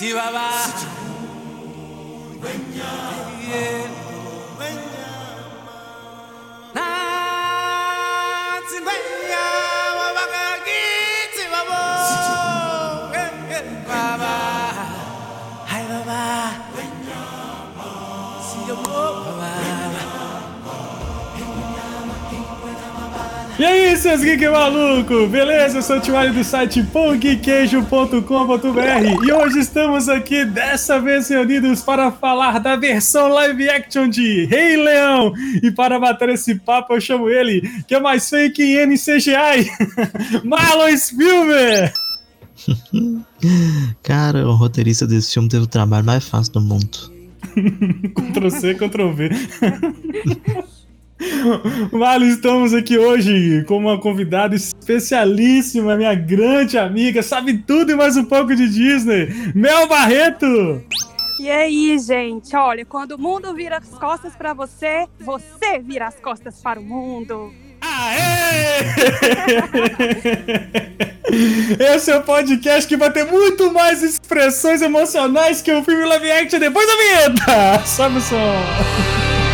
E seus geek maluco? Beleza? Eu sou o Tiwari do site pongqueijo.com.br e hoje estamos aqui, dessa vez reunidos para falar da versão live action de Rei Leão. E para bater esse papo, eu chamo ele, que é mais fake em NCGI, Marlon Spielberg! Cara, o roteirista desse filme teve o trabalho mais fácil do mundo. Ctrl C, Ctrl V. Vale, estamos aqui hoje com uma convidada especialíssima, minha grande amiga, sabe tudo e mais um pouco de Disney, Mel Barreto! E aí, gente, olha, quando o mundo vira as costas para você, você vira as costas para o mundo. Aê! Esse é o podcast que vai ter muito mais expressões emocionais que o filme live action depois da vinheta! Sobe o som!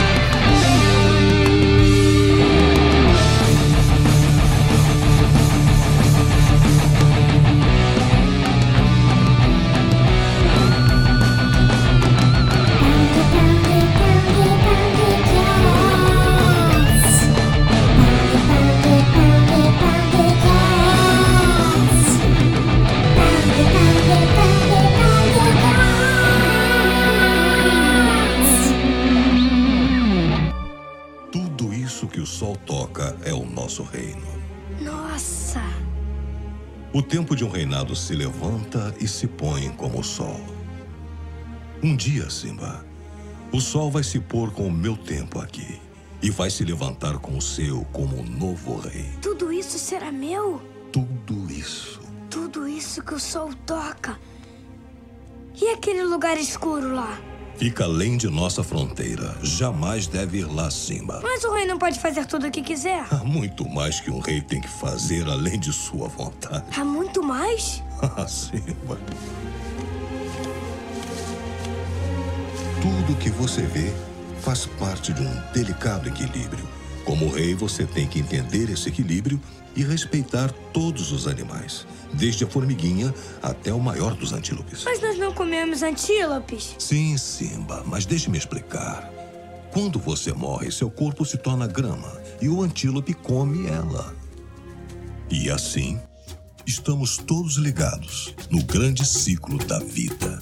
O tempo de um reinado se levanta e se põe como o sol. Um dia, Simba, o sol vai se pôr com o meu tempo aqui e vai se levantar com o seu como um novo rei. Tudo isso será meu? Tudo isso. Tudo isso que o sol toca. E aquele lugar escuro lá? Fica além de nossa fronteira. Jamais deve ir lá, Simba. Mas o rei não pode fazer tudo o que quiser. Há muito mais que um rei tem que fazer além de sua vontade. Há muito mais? Ah, Simba. Tudo que você vê faz parte de um delicado equilíbrio. Como rei, você tem que entender esse equilíbrio e respeitar todos os animais, desde a formiguinha até o maior dos antílopes. Mas nós não comemos antílopes. Sim, Simba, mas deixe-me explicar. Quando você morre, seu corpo se torna grama e o antílope come ela. E assim, estamos todos ligados no grande ciclo da vida.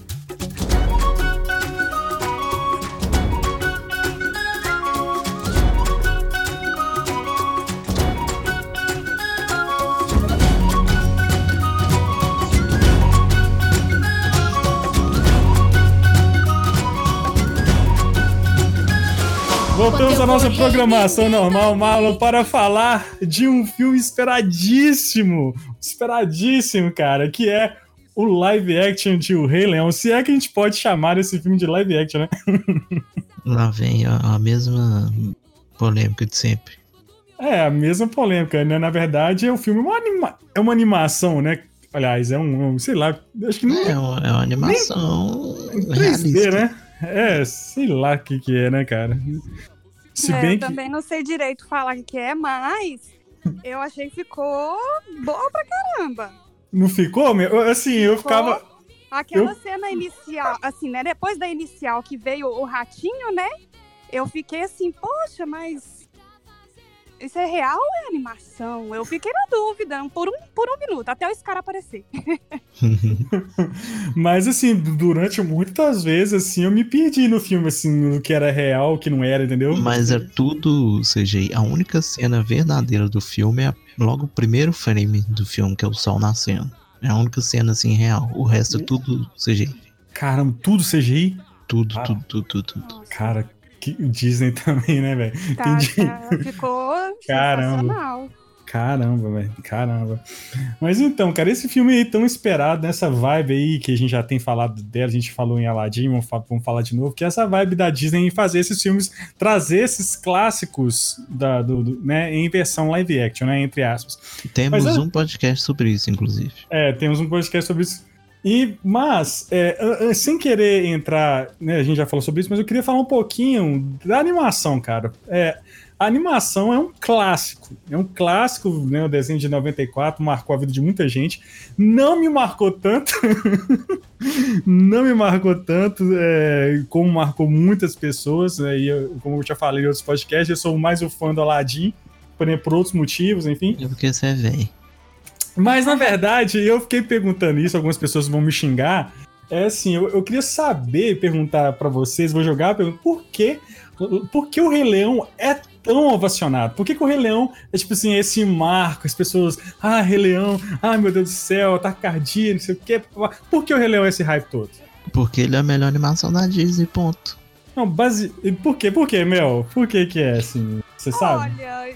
Voltamos à nossa programação normal, Marlon, para falar de um filme esperadíssimo, esperadíssimo, cara, que é o live action de O Rei Leão. Se é que a gente pode chamar esse filme de live action, né? Lá vem a, a mesma polêmica de sempre. É, a mesma polêmica, né? Na verdade, é um filme, uma anima... é uma animação, né? Aliás, é um, um sei lá, acho que não é. Uma, é uma animação. Nem... 3D, né? É, sei lá o que, que é, né, cara? Se é, bem eu que... também não sei direito falar o que é, mas eu achei que ficou boa pra caramba. Não ficou? Assim, eu ficou... ficava. Aquela eu... cena inicial, assim, né? Depois da inicial que veio o ratinho, né? Eu fiquei assim, poxa, mas isso é real ou é animação? Eu fiquei na dúvida por um, por um minuto, até o Scar aparecer. Mas assim, durante muitas vezes, assim, eu me perdi no filme, assim, no que era real, o que não era, entendeu? Mas é tudo CGI. A única cena verdadeira do filme é logo o primeiro frame do filme, que é o sol nascendo. É a única cena, assim, real. O resto é tudo CGI. Caramba, tudo CGI? Tudo, ah. tudo, tudo, tudo, tudo. Cara, que Disney também, né, velho? Tá, Entendi. Tá, ficou Caramba. Caramba, velho. Caramba. Mas então, cara, esse filme aí tão esperado, nessa vibe aí que a gente já tem falado dela, a gente falou em Aladdin, vamos, vamos falar de novo, que é essa vibe da Disney em fazer esses filmes, trazer esses clássicos da, do, do- né, em versão live action, né, entre aspas. Temos Mas um podcast sobre isso, inclusive. É, temos um podcast sobre isso. E, mas, é, sem querer entrar, né, a gente já falou sobre isso, mas eu queria falar um pouquinho da animação, cara. É, a animação é um clássico, é um clássico, né, o desenho de 94 marcou a vida de muita gente. Não me marcou tanto, não me marcou tanto é, como marcou muitas pessoas, né, e eu- como eu já falei em outros podcasts, eu sou mais o fã do Aladdin, porém por outros motivos, enfim. É porque você é velho. Mas na verdade, eu fiquei perguntando isso, algumas pessoas vão me xingar. É assim, eu, eu queria saber, perguntar pra vocês, vou jogar por que, por que o Rei Leão é tão ovacionado? Por que, que o Rei Leão é tipo assim, esse marco, as pessoas, ah, Rei Leão, ah, meu Deus do céu, tacardia, não sei o quê. Por que o Rei Leão é esse hype todo? Porque ele é a melhor animação da Disney, ponto. Não, base... Por quê? Por quê, Mel? Por que que é assim? Você sabe? Olha,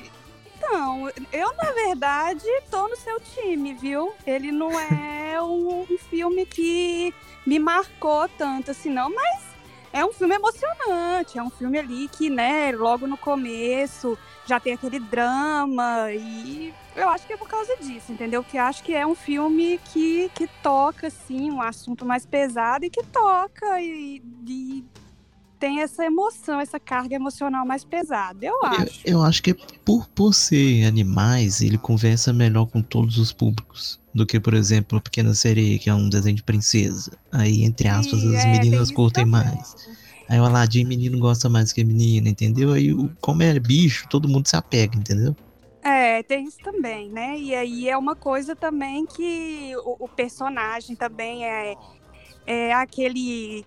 então, eu na verdade tô no seu time, viu? Ele não é um, um filme que me marcou tanto assim, não, mas é um filme emocionante, é um filme ali que, né, logo no começo já tem aquele drama e eu acho que é por causa disso, entendeu? Que acho que é um filme que, que toca, assim, um assunto mais pesado e que toca e, e tem essa emoção, essa carga emocional mais pesada, eu acho. Eu, eu acho que por, por ser animais, ele conversa melhor com todos os públicos. Do que, por exemplo, a Pequena Sereia, que é um desenho de princesa. Aí, entre aspas, E, as é, meninas curtem mais. Aí o Aladdin, menino gosta mais que menina, entendeu? Aí, como é bicho, todo mundo se apega, entendeu? É, tem isso também, né? E aí é uma coisa também que o, o personagem também é, é aquele,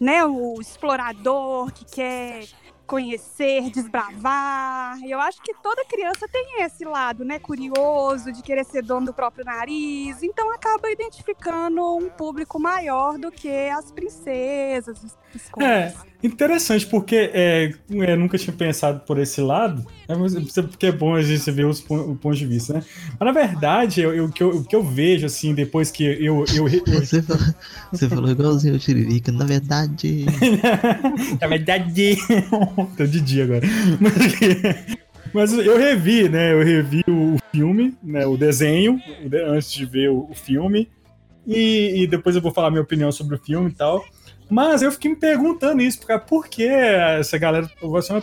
né, o explorador que quer conhecer, desbravar. Eu acho que toda criança tem esse lado, né, curioso, de querer ser dono do próprio nariz. Então acaba identificando um público maior do que as princesas, as É, interessante, porque é, eu nunca tinha pensado por esse lado, né, mas é porque é bom a gente ver os pon- o ponto de vista, né? Mas na verdade, eu, eu- o, que eu, o que eu vejo, assim, depois que eu. eu, eu- Você falou, você falou igualzinho o Tiririca, na verdade. na verdade. Tô de dia agora. Mas, mas eu revi, né? Eu revi o filme, né? O desenho, de- antes de ver o, o filme. E, e depois eu vou falar minha opinião sobre o filme e tal. Mas eu fiquei me perguntando isso, porque por que essa galera?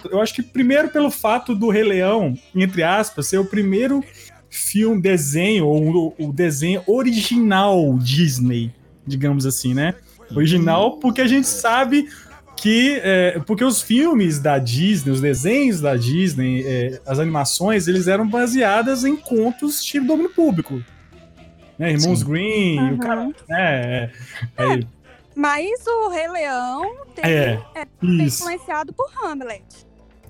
Eu acho que primeiro pelo fato do Rei Leão, entre aspas, ser o primeiro filme, desenho, ou o, o desenho original Disney, digamos assim, né? Original, porque a gente sabe que. é, porque os filmes da Disney, os desenhos da Disney, é, as animações, eles eram baseadas em contos de domínio público. Né? Irmãos Sim. Green, o Uhum. cara. né, é, é, Mas o Rei Leão tem, É, é, tem influenciado por Hamlet.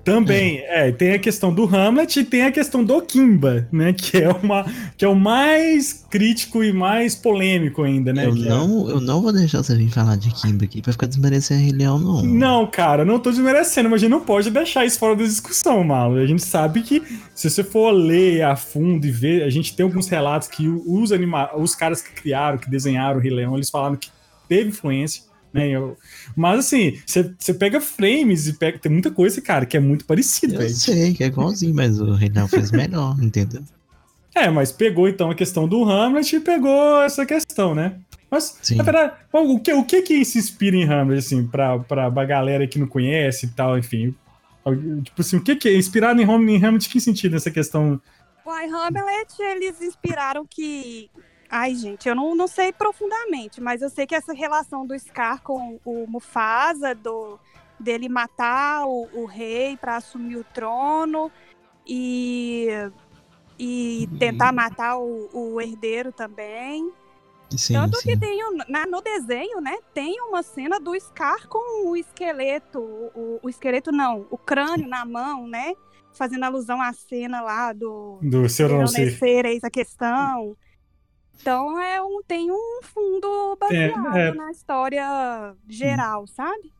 Também, é, tem a questão do Hamlet e tem a questão do Kimba, né? Que é, uma, que é o mais crítico e mais polêmico ainda, né? eu, é- não, eu não vou deixar você vir falar de Kimba aqui pra ficar desmerecendo Rei Leão, não. Não, cara, não tô desmerecendo, mas a gente não pode deixar isso fora da discussão, Malo. A gente sabe que se você for ler a fundo e ver, a gente tem alguns relatos que os, anima os caras que criaram, que desenharam o Rei Leão, eles falaram que teve influência, né? Eu- mas assim, você pega frames e pega. Tem muita coisa, cara, que é muito parecido, Eu sei que é igualzinho, mas o Rei Leão fez melhor, entendeu? É, mas pegou então a questão do Hamlet e pegou essa questão, né? Mas, Sim. na verdade, o que, o que que se inspira em Hamlet, assim, pra, pra, pra galera que não conhece e tal, enfim? Tipo assim, o que que é inspirado em Hamlet, em Hamlet, que sentido nessa questão? O I, Hamlet, eles inspiraram que. Ai, gente, eu não, não sei profundamente, mas eu sei que essa relação do Scar com o Mufasa, do, dele matar o, o rei para assumir o trono e, e tentar matar o, o herdeiro também. Sim, Tanto sim. que tem na- no desenho, né? Tem uma cena do Scar com o esqueleto, o, o esqueleto não, o crânio na mão, né? Fazendo alusão à cena lá do Do Ser ou Não Ser? ser, eis a questão. Então é um, tem um fundo baseado é. na história geral, sabe?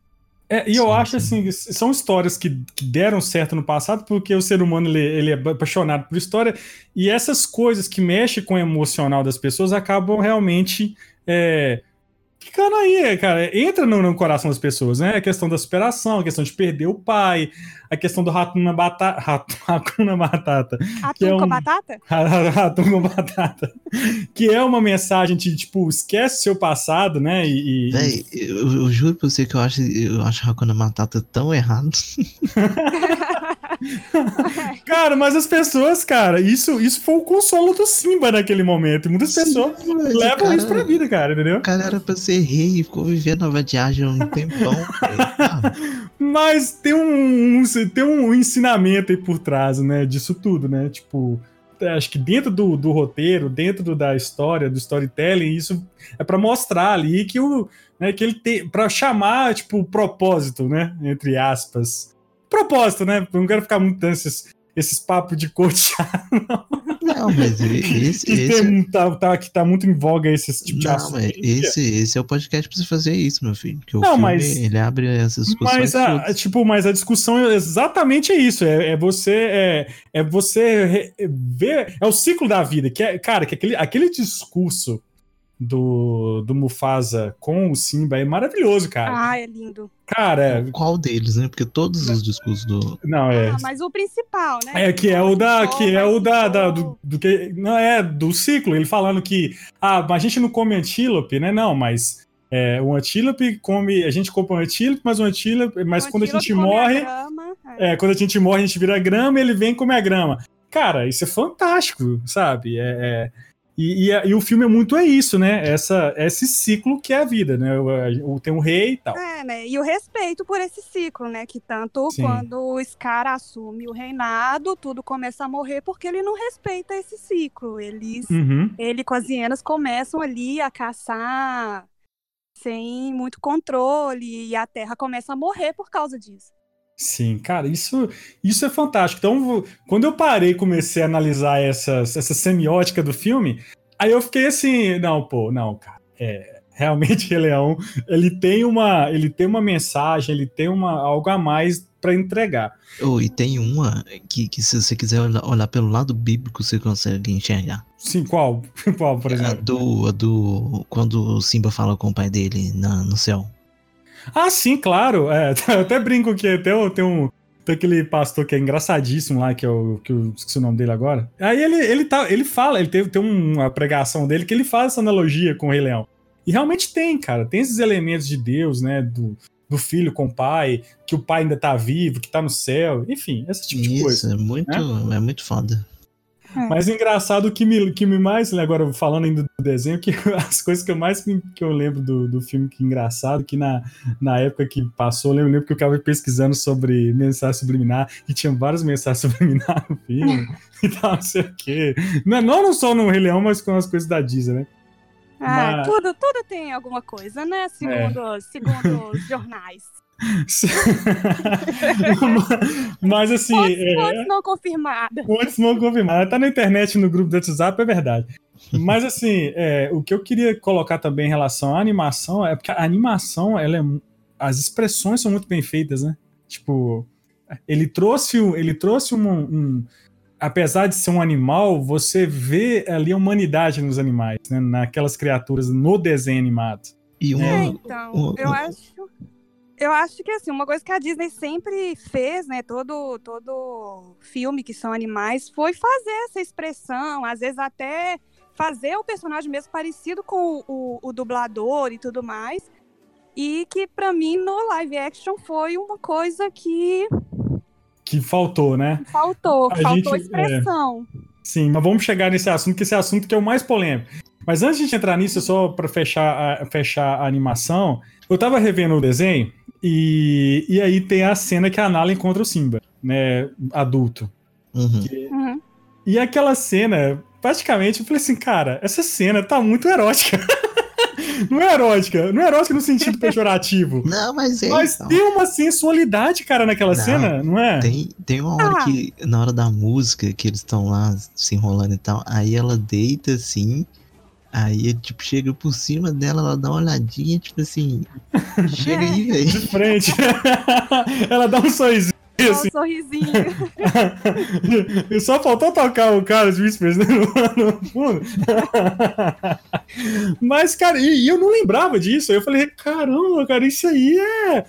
É, e eu Sim, acho sim. assim, são histórias que, que deram certo no passado, porque o ser humano ele, ele é apaixonado por história, e essas coisas que mexem com o emocional das pessoas acabam realmente é, ficando aí, cara. Entra no, no coração das pessoas, né? A questão da superação, a questão de perder o pai, a questão do rato na batata. Rato, Hakuna Batata. Atum é com um- batata? Rato com batata. Que é uma mensagem de, tipo, esquece seu passado, né? E, e- Véi, eu, eu juro pra você que eu acho, eu acho Hakuna Matata tão errado. Cara, mas as pessoas, cara, isso, isso foi o consolo do Simba naquele momento. Muitas pessoas Sim, o levam cara- isso pra vida, cara, entendeu? O cara era pra ser rei e ficou vivendo a vadiagem um tempão. Mas tem um, um- tem um ensinamento aí por trás, né, disso tudo, né? Tipo, acho que dentro do, do roteiro, dentro do- da história, do storytelling, isso é pra mostrar ali que o né, que ele tem para chamar, tipo, o propósito, né, entre aspas. Propósito, né? Eu não quero ficar muito dando esses papos de coach Não, mas esse, que, esse, tem, tá, tá, que tá muito em voga esse tipo de não, assunto. mas esse, esse é o podcast pra você fazer isso, meu filho. O Não, filme, mas- ele abre essas discussões Mas a, todas. tipo, mas a discussão é exatamente isso. É, é você é, é você ver. É o ciclo da vida. Que é, cara, que aquele, aquele discurso do, do Mufasa com o Simba é maravilhoso, cara. Ah, é lindo. Cara, Qual deles, né? Porque todos os discursos do. não, é. Ah, mas o principal, né? É que é o da que é o da, da- do, do... que não é do ciclo, ele falando que ah, mas a gente não come antílope, né? Não, mas é, um antílope come, a gente come um antílope, mas um antílope, mas quando a gente morre, é, quando a gente morre, a gente vira grama e ele vem comer a grama. Cara, isso é fantástico, sabe? É, é- e, e, e o filme é muito é isso, né? Essa, esse ciclo que é a vida, né? O, o- tem um rei e tal. É, né? E o respeito por esse ciclo, né? Que tanto Sim. quando o Scar assume o reinado, tudo começa a morrer porque ele não respeita esse ciclo. Eles, Uhum. ele com as hienas começam ali a caçar sem muito controle e a terra começa a morrer por causa disso. Sim, cara, isso, isso é fantástico. Então, quando eu parei e comecei a analisar essas, essa semiótica do filme, aí eu fiquei assim, não, pô, não, cara, é, realmente Rei Leão, ele tem uma, ele tem uma mensagem, ele tem uma, algo a mais pra entregar. Oh, e tem uma que, que se você quiser olhar, olhar pelo lado bíblico, você consegue enxergar. Sim, qual? Qual, por A exemplo? do, a do. Quando o Simba fala com o pai dele na, no céu. Ah, sim, claro. É, até brinco que tem, um- tem um. Tem aquele pastor que é engraçadíssimo lá, que é o. que eu esqueci o nome dele agora. Aí ele, ele, tá, ele fala, ele teve, tem uma pregação dele que ele faz essa analogia com o Rei Leão. E realmente tem, cara. Tem esses elementos de Deus, né? Do, do filho com o pai, que o pai ainda tá vivo, que tá no céu. Enfim, esse tipo de Isso, coisa. é muito, é muito foda. Mas engraçado que me, que me mais, né, agora falando ainda do desenho, que as coisas que eu mais que eu lembro do, do filme que é engraçado, que na, na época que passou, eu lembro, lembro que eu ficava pesquisando sobre mensagem subliminar, e tinha várias mensagens subliminares no filme, e tal, não sei o quê. Não, não só no Rei Leão, mas com as coisas da Disney, né? Ah, Mas- tudo, tudo tem alguma coisa, né? Segundo, segundo os jornais. mas assim, Fontes, é, fontes não confirmadas. Fontes não confirmadas. Tá na internet, no grupo do WhatsApp, é verdade. Mas assim, é, o que eu queria colocar também em relação à animação é porque a animação, ela é, as expressões são muito bem feitas, né? Tipo, ele trouxe, ele trouxe um, um- apesar de ser um animal, você vê ali a humanidade nos animais, né? Naquelas criaturas no desenho animado. E uma. É, então, o- eu acho. Eu acho que assim, uma coisa que a Disney sempre fez, né? Todo, todo filme que são animais, foi fazer essa expressão, às vezes até fazer o personagem mesmo parecido com o, o- o dublador e tudo mais. E que pra mim no live action foi uma coisa que Que faltou, né? faltou, A faltou gente- expressão. Sim, mas vamos chegar nesse assunto, que esse assunto que é o mais polêmico. Mas antes de a gente entrar nisso, só para fechar a, fechar a animação, eu tava revendo o desenho e, e aí tem a cena que a Nala encontra o Simba, né, adulto. Uhum. Uhum. E aquela cena, praticamente, eu falei assim, cara, essa cena tá muito erótica. não é erótica, não é erótica no sentido pejorativo. Não, mas é. Mas então. tem uma sensualidade, cara, naquela Não, cena, não é? Tem, tem uma hora Ah. que, na hora da música, que eles estão lá se enrolando e tal, aí ela deita assim, Aí ele, tipo, chega por cima dela, ela dá uma olhadinha, tipo assim, chega aí, velho. De frente. Ela dá um sorrisinho Só assim. um sorrisinho. E só faltou tocar o Carlos Whispers né, no, no fundo. Mas, cara, e, e eu não lembrava disso. Aí eu falei, caramba, cara, isso aí é.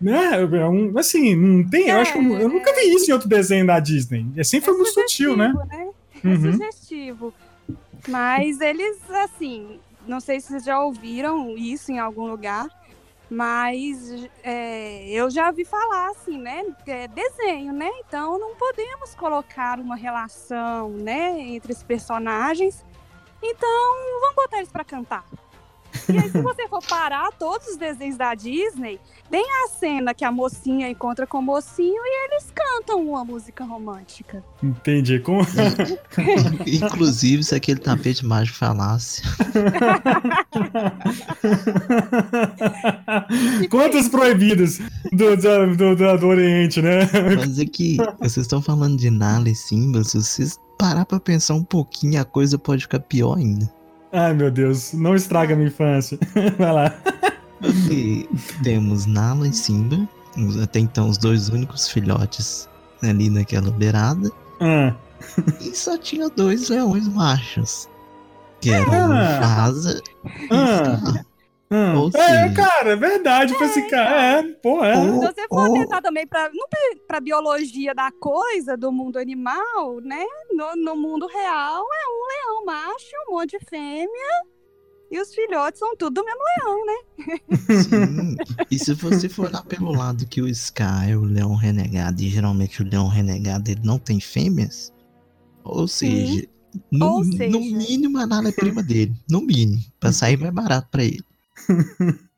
Né? é um- assim, não tem. eu acho que eu, eu nunca vi isso em outro desenho da Disney. É sempre foi muito sutil, né? sugestivo, É Uhum. sugestivo. Mas eles, assim, não sei se vocês já ouviram isso em algum lugar, mas é, eu já vi falar, assim, né? É desenho, né? Então não podemos colocar uma relação, né, entre os personagens. Então vamos botar eles pra cantar. E aí, se você for parar todos os desenhos da Disney, tem a cena que a mocinha encontra com o mocinho e eles cantam uma música romântica. Entendi. Como... Inclusive, se aquele tapete mágico falasse. Quantos proibidos do, do, do, do- do Oriente, né? Mas é que vocês estão falando de Nala e Simba, se vocês parar pra pensar um pouquinho, a coisa pode ficar pior ainda. Ai, meu Deus, não estraga a minha infância. Vai lá. Porque temos Nala e Simba, até então os dois únicos filhotes ali naquela beirada, Ah, e só tinha dois leões machos. Que eram Ah. Mufasa e Ah. Scar. Ou É, cara, é verdade. Foi assim, cara, é, pô, é. Se você for ou- tentar também para não para biologia da coisa, do mundo animal, né? No, no mundo real é um leão macho, um monte de fêmea. E os filhotes são tudo do mesmo leão, né? Sim. E se você for lá pelo lado que o Scar é o leão renegado, e geralmente o leão renegado ele não tem fêmeas, ou seja, no, Ou seja. no mínimo a Nala é prima dele. No mínimo. Pra sair mais barato pra ele.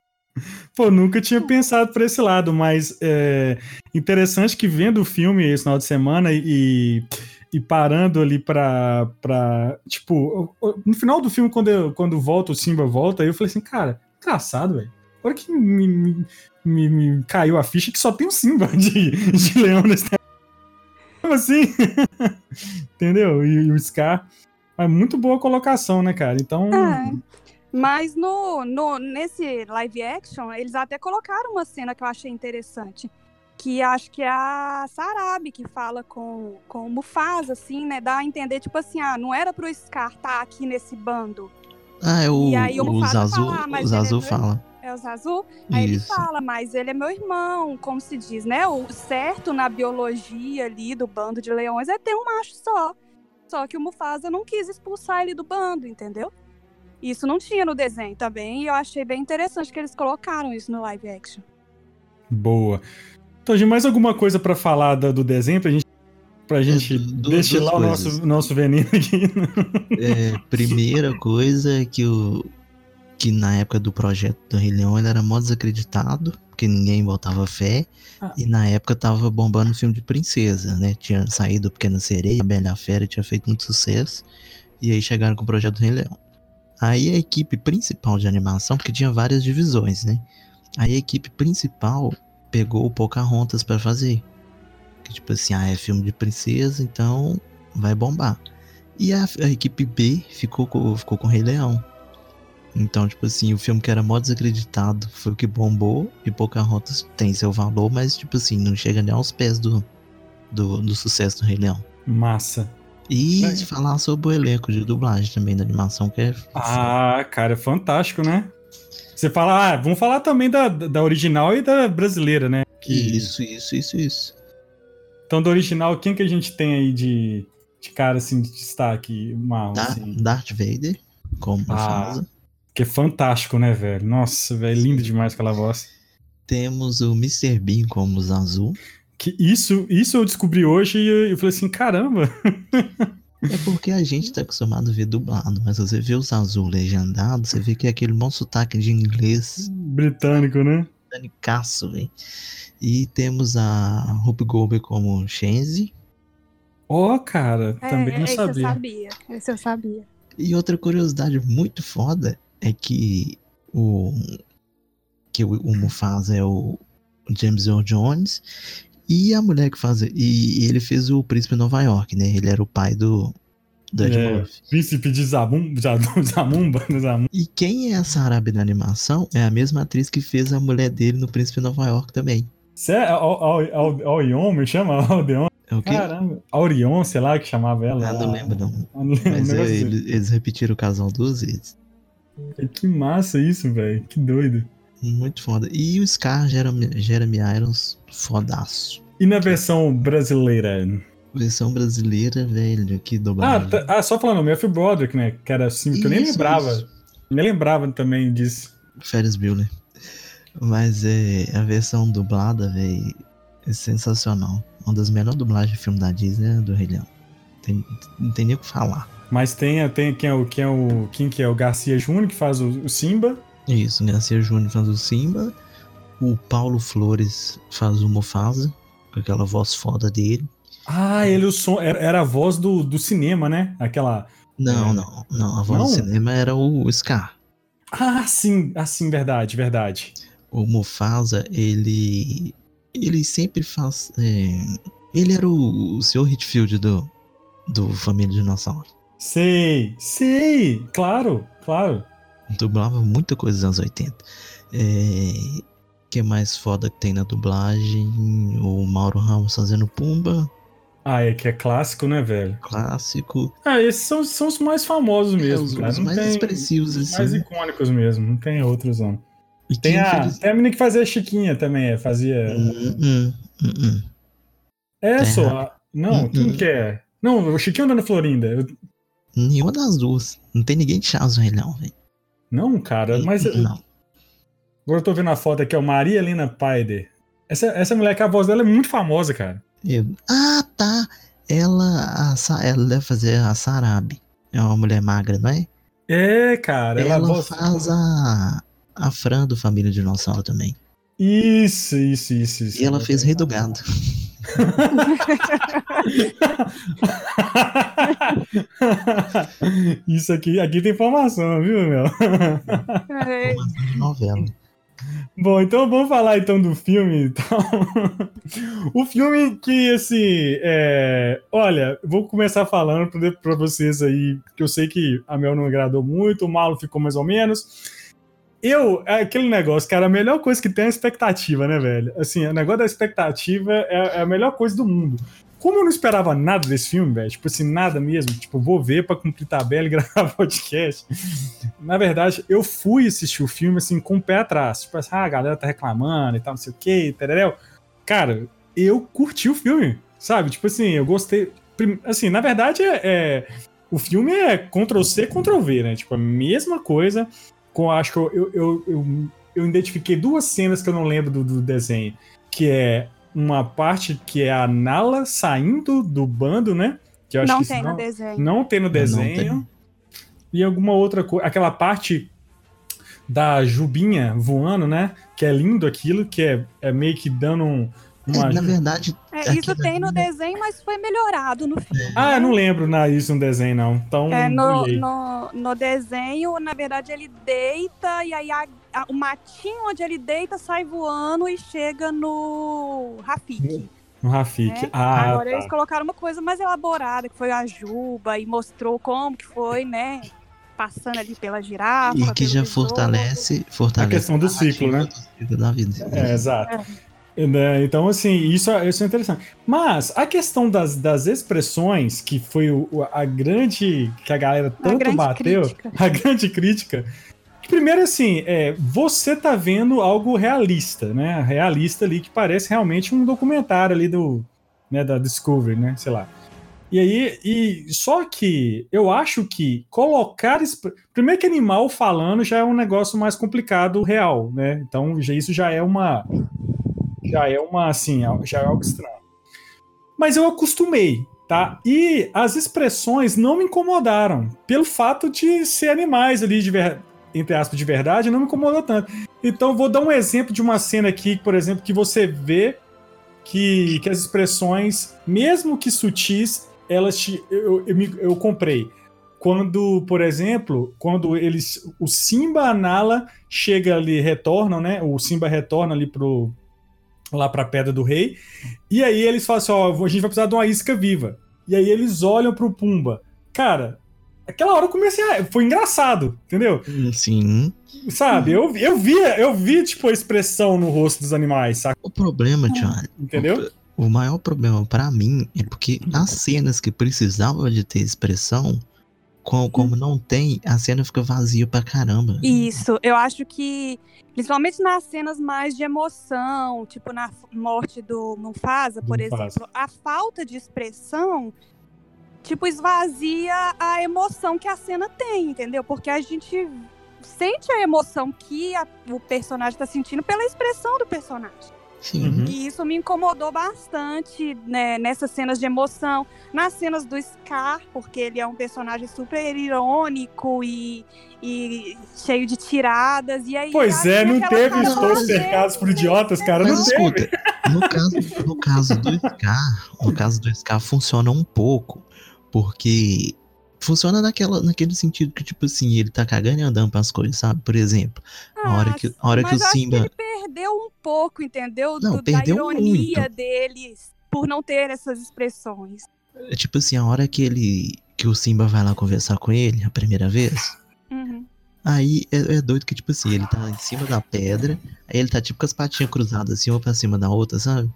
Pô, nunca tinha pensado por esse lado, mas é interessante que vendo o filme esse final de semana e, e parando ali pra, pra. Tipo, no final do filme, quando, eu- quando volta, o Simba volta, eu falei assim, cara, engraçado, velho. Agora que me, me, me- me caiu a ficha que só tem o Simba de, de leão nesse Como assim? Entendeu? E, e o Scar. Mas muito boa colocação, né, cara? Então. É. Mas no, no, nesse live action, eles até colocaram uma cena que eu achei interessante. Que acho que é a Sarabi que fala com, com o Mufasa, assim, né? Dá a entender, tipo assim, ah, não era pro Scar estar aqui nesse bando. Ah, é o, E aí o o Mufasa Zazu, fala, ah, mas o ele é fala. É o Zazu? Aí ele Isso. fala, mas ele é meu irmão, como se diz, né? O certo na biologia ali do bando de leões é ter um macho só. Só que o Mufasa não quis expulsar ele do bando, entendeu? Isso não tinha no desenho também, e eu achei bem interessante que eles colocaram isso no live action. Boa. Então, gente, mais alguma coisa pra falar do desenho pra gente, pra gente du- destilar o nosso, nosso veneno aqui? É, primeira coisa é que o que na época do projeto do Rei Leão ele era mó desacreditado, porque ninguém botava fé, Ah. e na época tava bombando o filme de princesa, né? Tinha saído Pequena Sereia, a Bela e Fera tinha feito muito sucesso, e aí chegaram com o projeto do Rei Leão. Aí a equipe principal de animação, porque tinha várias divisões, né? Aí a equipe principal pegou o Pocahontas pra fazer. Que tipo assim, ah, é filme de princesa, então vai bombar. E a, a equipe B ficou com, ficou com o Rei Leão. Então, tipo assim, o filme que era mó desacreditado foi o que bombou. E Pocahontas tem seu valor, mas, tipo assim, não chega nem aos pés do, do, do sucesso do Rei Leão. Massa. E É. falar sobre o elenco de dublagem também da animação, que é. Ah, cara, é fantástico, né? Você fala, ah, vamos falar também da, da original e da brasileira, né? Que... Isso, isso, isso, isso. Então, do original, quem que a gente tem aí de, de cara, assim, de destaque, mal, Da- assim? Darth Vader, como Ah. Que é fantástico, né, velho? Nossa, velho, lindo demais aquela voz. Temos o Mr. Bean como Zazu. Que isso, isso eu descobri hoje e eu, falei assim, caramba. É porque a gente tá acostumado a ver dublado, mas você vê o Zazu legendado, você vê que é aquele bom sotaque de inglês Britânico, né? danicaço, velho. E temos a Rupi Goldberg como Shenzi. Ó, cara, também não esse eu sabia. sabia. Esse eu sabia. E outra curiosidade muito foda é que o que o, o Mufasa é o James Earl Jones e a mulher que faz e ele fez o Príncipe Nova York, né? Ele era o pai do do Ed É, Murphy. Príncipe de Zabum, Zamumba, né, Zamum. E quem é essa árabe na animação é a mesma atriz que fez a mulher dele no Príncipe Nova York também. É Aurion, me chama? Audeon? É o quê? Caramba. Aurion, sei lá, que chamava ela. Ah, não lembro não. Ah, não lembro, Mas é, eles, eles repetiram o casal duas vezes. Que massa isso, velho. Que doido. Muito foda. E o Scar, Jeremy, Jeremy Irons, fodaço. E na versão brasileira? Versão brasileira, velho, que Ah, dublagem. tá- ah, só falando, Matthew Broderick, né? Que era assim, que eu nem lembrava. isso. Nem lembrava também disso. Ferris Bueller. Mas é, a versão dublada, velho, é sensacional. Uma das melhores dublagens de filme da Disney é do Rei Leão. Tem, não tem nem o que falar. Mas tem, tem quem é o quem é o quem que é o Garcia Júnior que faz o, o Simba. Isso, Garcia Júnior faz o Simba. O Paulo Flores faz o Mufasa, com aquela voz foda dele. Ah, ele o som era, a voz do, do cinema, né? Aquela Não, É. não, não. A voz Não? do cinema era o Scar. Ah, sim, ah, sim, verdade, verdade. O Mufasa, ele. Ele sempre faz. é, ele era o, o Sr. Hitfield do, do Família Dinossauro. Sei, sei, claro, claro. Dublava muita coisa dos anos 80. É, que mais foda que tem na dublagem? O Mauro Ramos fazendo Pumba, Ah, é que é clássico, né, velho? clássico. Ah, esses são, são os mais famosos mesmo, É, os, cara. os Não mais tem- expressivos, os assim. mais icônicos mesmo, não tem outros não. E Tem a, infeliz- tem a menina que fazia Chiquinha também, é, fazia. Hum, hum, hum. É só. a- Não, Hum, quem hum. que é? Não, o Chiquinho Dona Florinda. Eu- Nenhuma das duas. Não tem ninguém de Chaves no Rei Leão, velho. Não, cara, mas Não. agora eu tô vendo a foto aqui, ó, Maria Helena Paider. Essa, essa mulher que a voz dela é muito famosa, cara. Eu- Ah, tá. Ela, a ela deve fazer a Sarabi. É uma mulher magra, não é? É, cara, ela, Ela, voz... faz a, a Fran do Família Dinossauro também. Isso, isso, isso, isso. E ela fez Rei do Gado. Isso aqui, aqui tem informação, viu, meu? É, novela. Bom, então vamos falar então do filme. Então. o filme que, assim, é... olha, vou começar falando pra, pra vocês aí, que eu sei que a Mel não agradou muito, o Malo ficou mais ou menos. Eu, é aquele negócio, cara, a melhor coisa que tem é a expectativa, né, velho? Assim, o negócio da expectativa é, é a melhor coisa do mundo. Como eu não esperava nada desse filme, velho, tipo assim, nada mesmo, tipo, vou ver pra cumprir tabela e gravar podcast. Na verdade, eu fui assistir o filme, assim, com o pé atrás. Tipo assim, ah, a galera tá reclamando e tal, não sei o que, tereréu. Cara, eu curti o filme, sabe? Tipo assim, eu gostei. Assim, na verdade, é, é- o filme é Ctrl-C, Ctrl-V, né? Tipo, a mesma coisa. Com, acho que eu, eu, eu, eu, identifiquei duas cenas que eu não lembro do, do desenho. Que é uma parte que é a Nala saindo do bando, né? Que eu acho não que tem no desenho. não tem no Não desenho. tem. E alguma outra coisa. Aquela parte da Jubinha voando, né? Que é lindo aquilo, que é, é meio que dando um. É, na verdade, É, isso tem no desenho, mas foi melhorado no filme. Ah, eu não lembro na, isso no desenho, não. Então, É, no, no, no desenho, na verdade, ele deita e aí a- a- o matinho onde ele deita sai voando e chega no Rafik. no Rafik. né? Ah, Agora tá. eles colocaram uma coisa mais elaborada, que foi a Juba, e mostrou como que foi, né? Passando ali pela girafa. e que já besouro. fortalece, fortalece A questão do ciclo, né? do ciclo da vida. É, exato. Né, Então, assim, isso, é- isso é interessante. Mas a questão das, das expressões, que foi o- a grande. que a galera tanto grande bateu, crítica. a grande crítica. Primeiro, assim, é, você tá vendo algo realista, né? Realista ali, que parece realmente um documentário ali do. Né, da Discovery, né? Sei lá. E aí, e só que eu acho que colocar. Primeiro que animal falando já é um negócio mais complicado real, né? Então já, isso já é uma. Já é uma, assim, já é algo estranho. Mas eu acostumei, tá? E as expressões não me incomodaram. Pelo fato de ser animais ali, de ver, entre aspas, de verdade, não me incomodou tanto. Então, vou dar um exemplo de uma cena aqui, por exemplo, que você vê que, que as expressões, mesmo que sutis, elas te, eu, eu, me- eu comprei. Quando, por exemplo, quando eles. O Simba a Nala chega ali, retornam, né? O Simba retorna ali pro. Lá pra Pedra do Rei. E aí eles falam assim: ó, a gente vai precisar de uma isca viva. E aí eles olham pro Pumba. cara, aquela hora eu comecei a. Foi engraçado, entendeu? Sim. Sabe? Eu, eu via, eu vi, tipo, a expressão no rosto dos animais, saca? O problema, Johnny, Entendeu? o maior problema pra mim é porque as cenas que precisavam de ter expressão, como, como não tem, a cena fica vazia pra caramba. Isso, eu acho que, principalmente nas cenas mais de emoção, tipo na morte do Mufasa, por Mufasa. exemplo, a falta de expressão, tipo, esvazia a emoção que a cena tem, entendeu? Porque a gente sente a emoção que a- o personagem tá sentindo pela expressão do personagem. Sim. Uhum. E isso me incomodou bastante né, nessas cenas de emoção, nas cenas do Scar, porque ele é um personagem super irônico e, e cheio de tiradas. E aí Pois é, não teve estou cercados por dentro, idiotas, cara. Mas Não teve. escuta, no caso, no caso do Scar, no caso do Scar funciona um pouco, porque funciona naquela, naquele sentido que, tipo assim, ele tá cagando e andando pras coisas, sabe? Por exemplo, a hora que, a hora que o Ah, Simba. ele perdeu um pouco, entendeu? Não, Do- perdeu da ironia muito. deles por não ter essas expressões. É tipo assim, a hora que ele. que o Simba vai lá conversar com ele a primeira vez. Uhum. Aí é, é doido que, tipo assim, ele tá em cima da pedra, aí ele tá tipo com as patinhas cruzadas assim, uma pra cima da outra, sabe?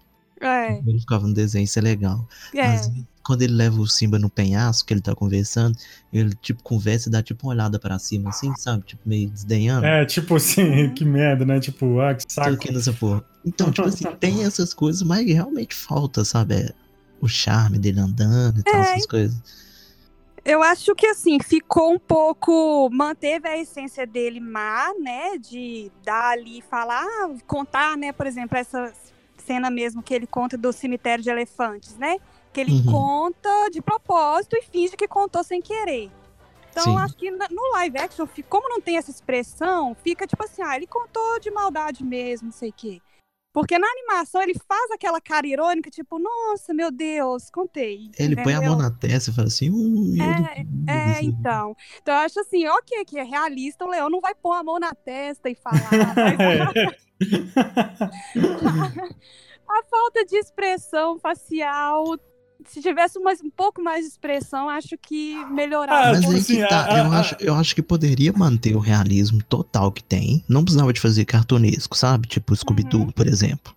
É, Ele ficava no desenho, isso é legal. é. Mas quando ele leva o Simba no penhasco, que ele tá conversando, ele tipo conversa e dá tipo uma olhada pra cima, assim, sabe? Tipo, meio desdenhando. É, tipo assim, que merda, né? Tipo, ah, que Tô saco. aqui nessa porra. Então, tipo assim, tem essas coisas, mas realmente falta, sabe? É o charme dele andando e tal, É, essas coisas. Eu acho que assim, ficou um pouco. Manteve a essência dele má, né? De dar ali, falar, ah, contar, né? Por exemplo, essa cena mesmo que ele conta do cemitério de elefantes, né? Que ele Uhum. conta de propósito e finge que contou sem querer. Então, Sim. acho que no live action, como não tem essa expressão, fica tipo assim, ah, ele contou de maldade mesmo, não sei o quê. Porque na animação ele faz aquela cara irônica, tipo, nossa, meu Deus, contei. Ele põe a entendeu? mão na testa e fala assim, ui, não É, é, quis", então. Então eu acho assim, ok, que é realista, o leão não vai pôr a mão na testa e falar. mas a falta de expressão facial, se tivesse mais, um pouco mais de expressão, acho que melhorava. Ah, Mas aí assim, que tá, a- eu, a- acho, eu acho que poderia manter o realismo total que tem. Não precisava de fazer cartunesco, sabe? Tipo Scooby-Doo, Uhum. por exemplo.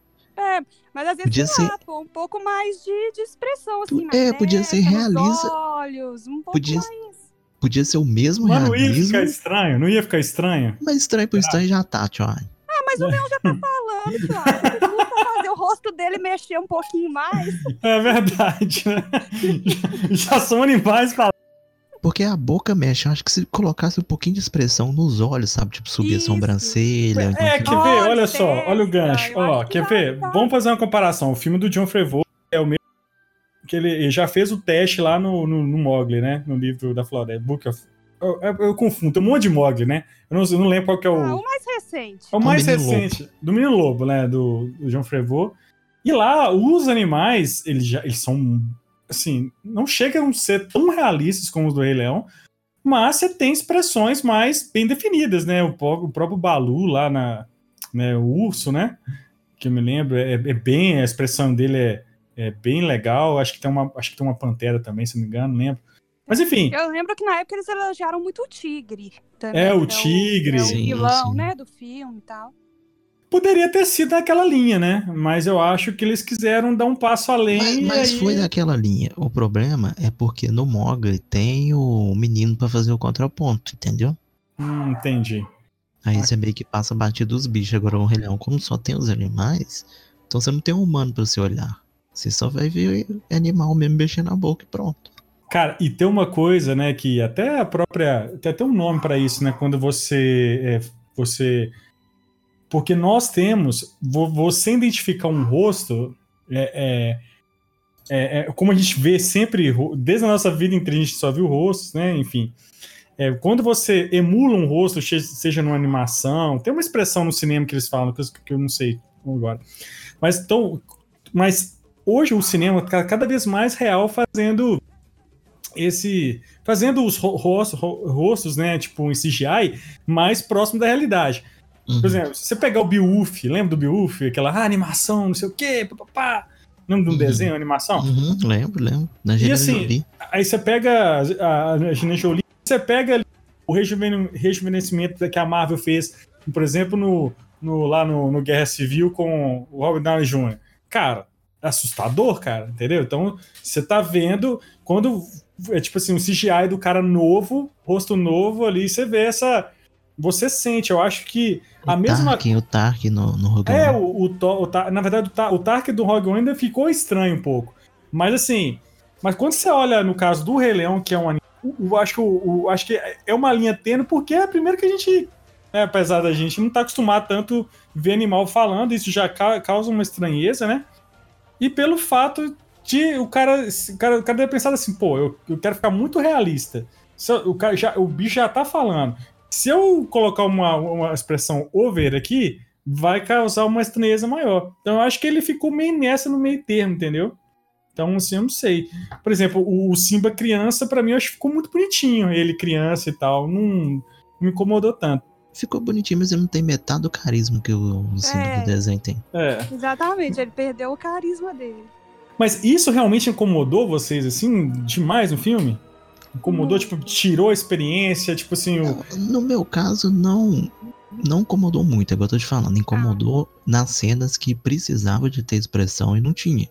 Mas às vezes, podia sei ser- lá, pô, um pouco mais de, de expressão, assim, É, podia ser realiza- olhos, um pouco Podia- mais. Podia ser o mesmo Mas não ia realismo, ficar estranho, não ia ficar estranho. mas estranho pro estranho já tá, tio. Mas o leão já tá falando, Thiago. Precisa fazer o rosto dele mexer um pouquinho mais. É verdade, né? Já são animais falando. Porque a boca mexe. Eu acho que se colocasse um pouquinho de expressão nos olhos, sabe? Tipo, subir a Isso. sobrancelha. então, É, quer ver? Olha, Olha só, olha o gancho. Ó, quer ver? dá. Vamos fazer uma comparação. O filme do John Favreau é o mesmo que ele, ele já fez o teste lá no, no, no Mogli, né? No livro da Floresta, Book of... Eu, eu, eu confundo, tem um monte de Mogli, né? Eu não, eu não lembro qual que é o... Ah, o mais recente. É o mais Menino recente, do Menino Lobo, né? Do, do João Frevaux. E lá, os animais, eles, já, eles são, assim, não chegam a ser tão realistas como os do Rei Leão, mas você tem expressões mais bem definidas, né? O, pró- o próprio Balu lá na. Né, o urso, né? Que eu me lembro, é, é bem. A expressão dele é, é bem legal. Acho que, tem uma, acho que tem uma pantera também, se não me engano, não lembro. Mas enfim, Eu lembro que na época eles elogiaram muito o tigre. Também, É, o que tigre. É o Sim, vilão, sim. né, do filme e tal. poderia ter sido naquela linha, né? Mas eu acho que eles quiseram dar um passo além. Mas, mas aí- foi naquela linha. O problema é porque no Mogli tem o menino pra fazer o contraponto, entendeu? Hum, entendi. Aí você meio que passa batido dos bichos. Agora o Rei Leão, como só tem os animais, então você não tem um humano pra você olhar. Você só vai ver animal mesmo mexendo na boca e pronto. Cara, e tem uma coisa, né, que até a própria. Tem até um nome para isso, né? Quando você. é, você. Porque nós temos. vo- Você identificar um rosto. É, é, é- é como a gente vê sempre, desde a nossa vida inteira, a gente só viu rostos, né? Enfim. É, quando você emula um rosto, seja numa animação, tem uma expressão no cinema que eles falam, que eu, não sei agora. Mas, então, mas hoje o cinema tá cada vez mais real fazendo esse fazendo os ro- rostos, ro- rostos, né, tipo em CGI, mais próximo da realidade. Uhum. Por exemplo, se você pegar o Beowulf, lembra do Beowulf? Aquela ah, animação, não sei o quê, papapá. Lembra de um Uhum. desenho, animação? Uhum, lembro, lembro. Na E assim, Jolie. Aí você pega a a Angelina Jolie, você pega o rejuven- rejuvenescimento que a Marvel fez, por exemplo, no, no- lá no, no Guerra Civil com o Robert Downey Jr. Cara, assustador, cara, entendeu? Então, você tá vendo quando é tipo assim, um CGI do cara novo, rosto novo ali, você vê essa. Você sente, eu acho que a o mesma Tarkin, o Tarkin no, no Rogue é, One. o, o, Thor- o Tar- na verdade, o, o Tark do Rogue One ainda ficou estranho um pouco. Mas assim, mas quando você olha no caso do Rei Leão, que é um anime, eu acho que, o, o- acho que é uma linha tênue, porque é a primeira que a gente, né, apesar da gente não estar acostumado tanto ver animal falando, isso já ca- causa uma estranheza, né? E pelo fato de o cara, o cara, o cara deve pensar assim, pô, eu, eu quero ficar muito realista. Se eu- o, cara já, o bicho já tá falando. Se eu colocar uma, uma expressão over aqui, vai causar uma estranheza maior. Então eu acho que ele ficou meio nessa no meio termo, entendeu? Então, assim, eu não sei. Por exemplo, o, o Simba criança, pra mim, eu acho que ficou muito bonitinho. Ele criança e tal. Não, não me incomodou tanto. Ficou bonitinho, mas ele não tem metade do carisma que o, o Simba É. do desenho tem. É. Exatamente, ele perdeu o carisma dele. Mas isso realmente incomodou vocês, assim, demais no filme? Incomodou, tipo, tirou a experiência, tipo assim, o... No meu caso, não não incomodou muito, é igual eu tô te falando. Incomodou nas cenas que precisava de ter expressão e não tinha.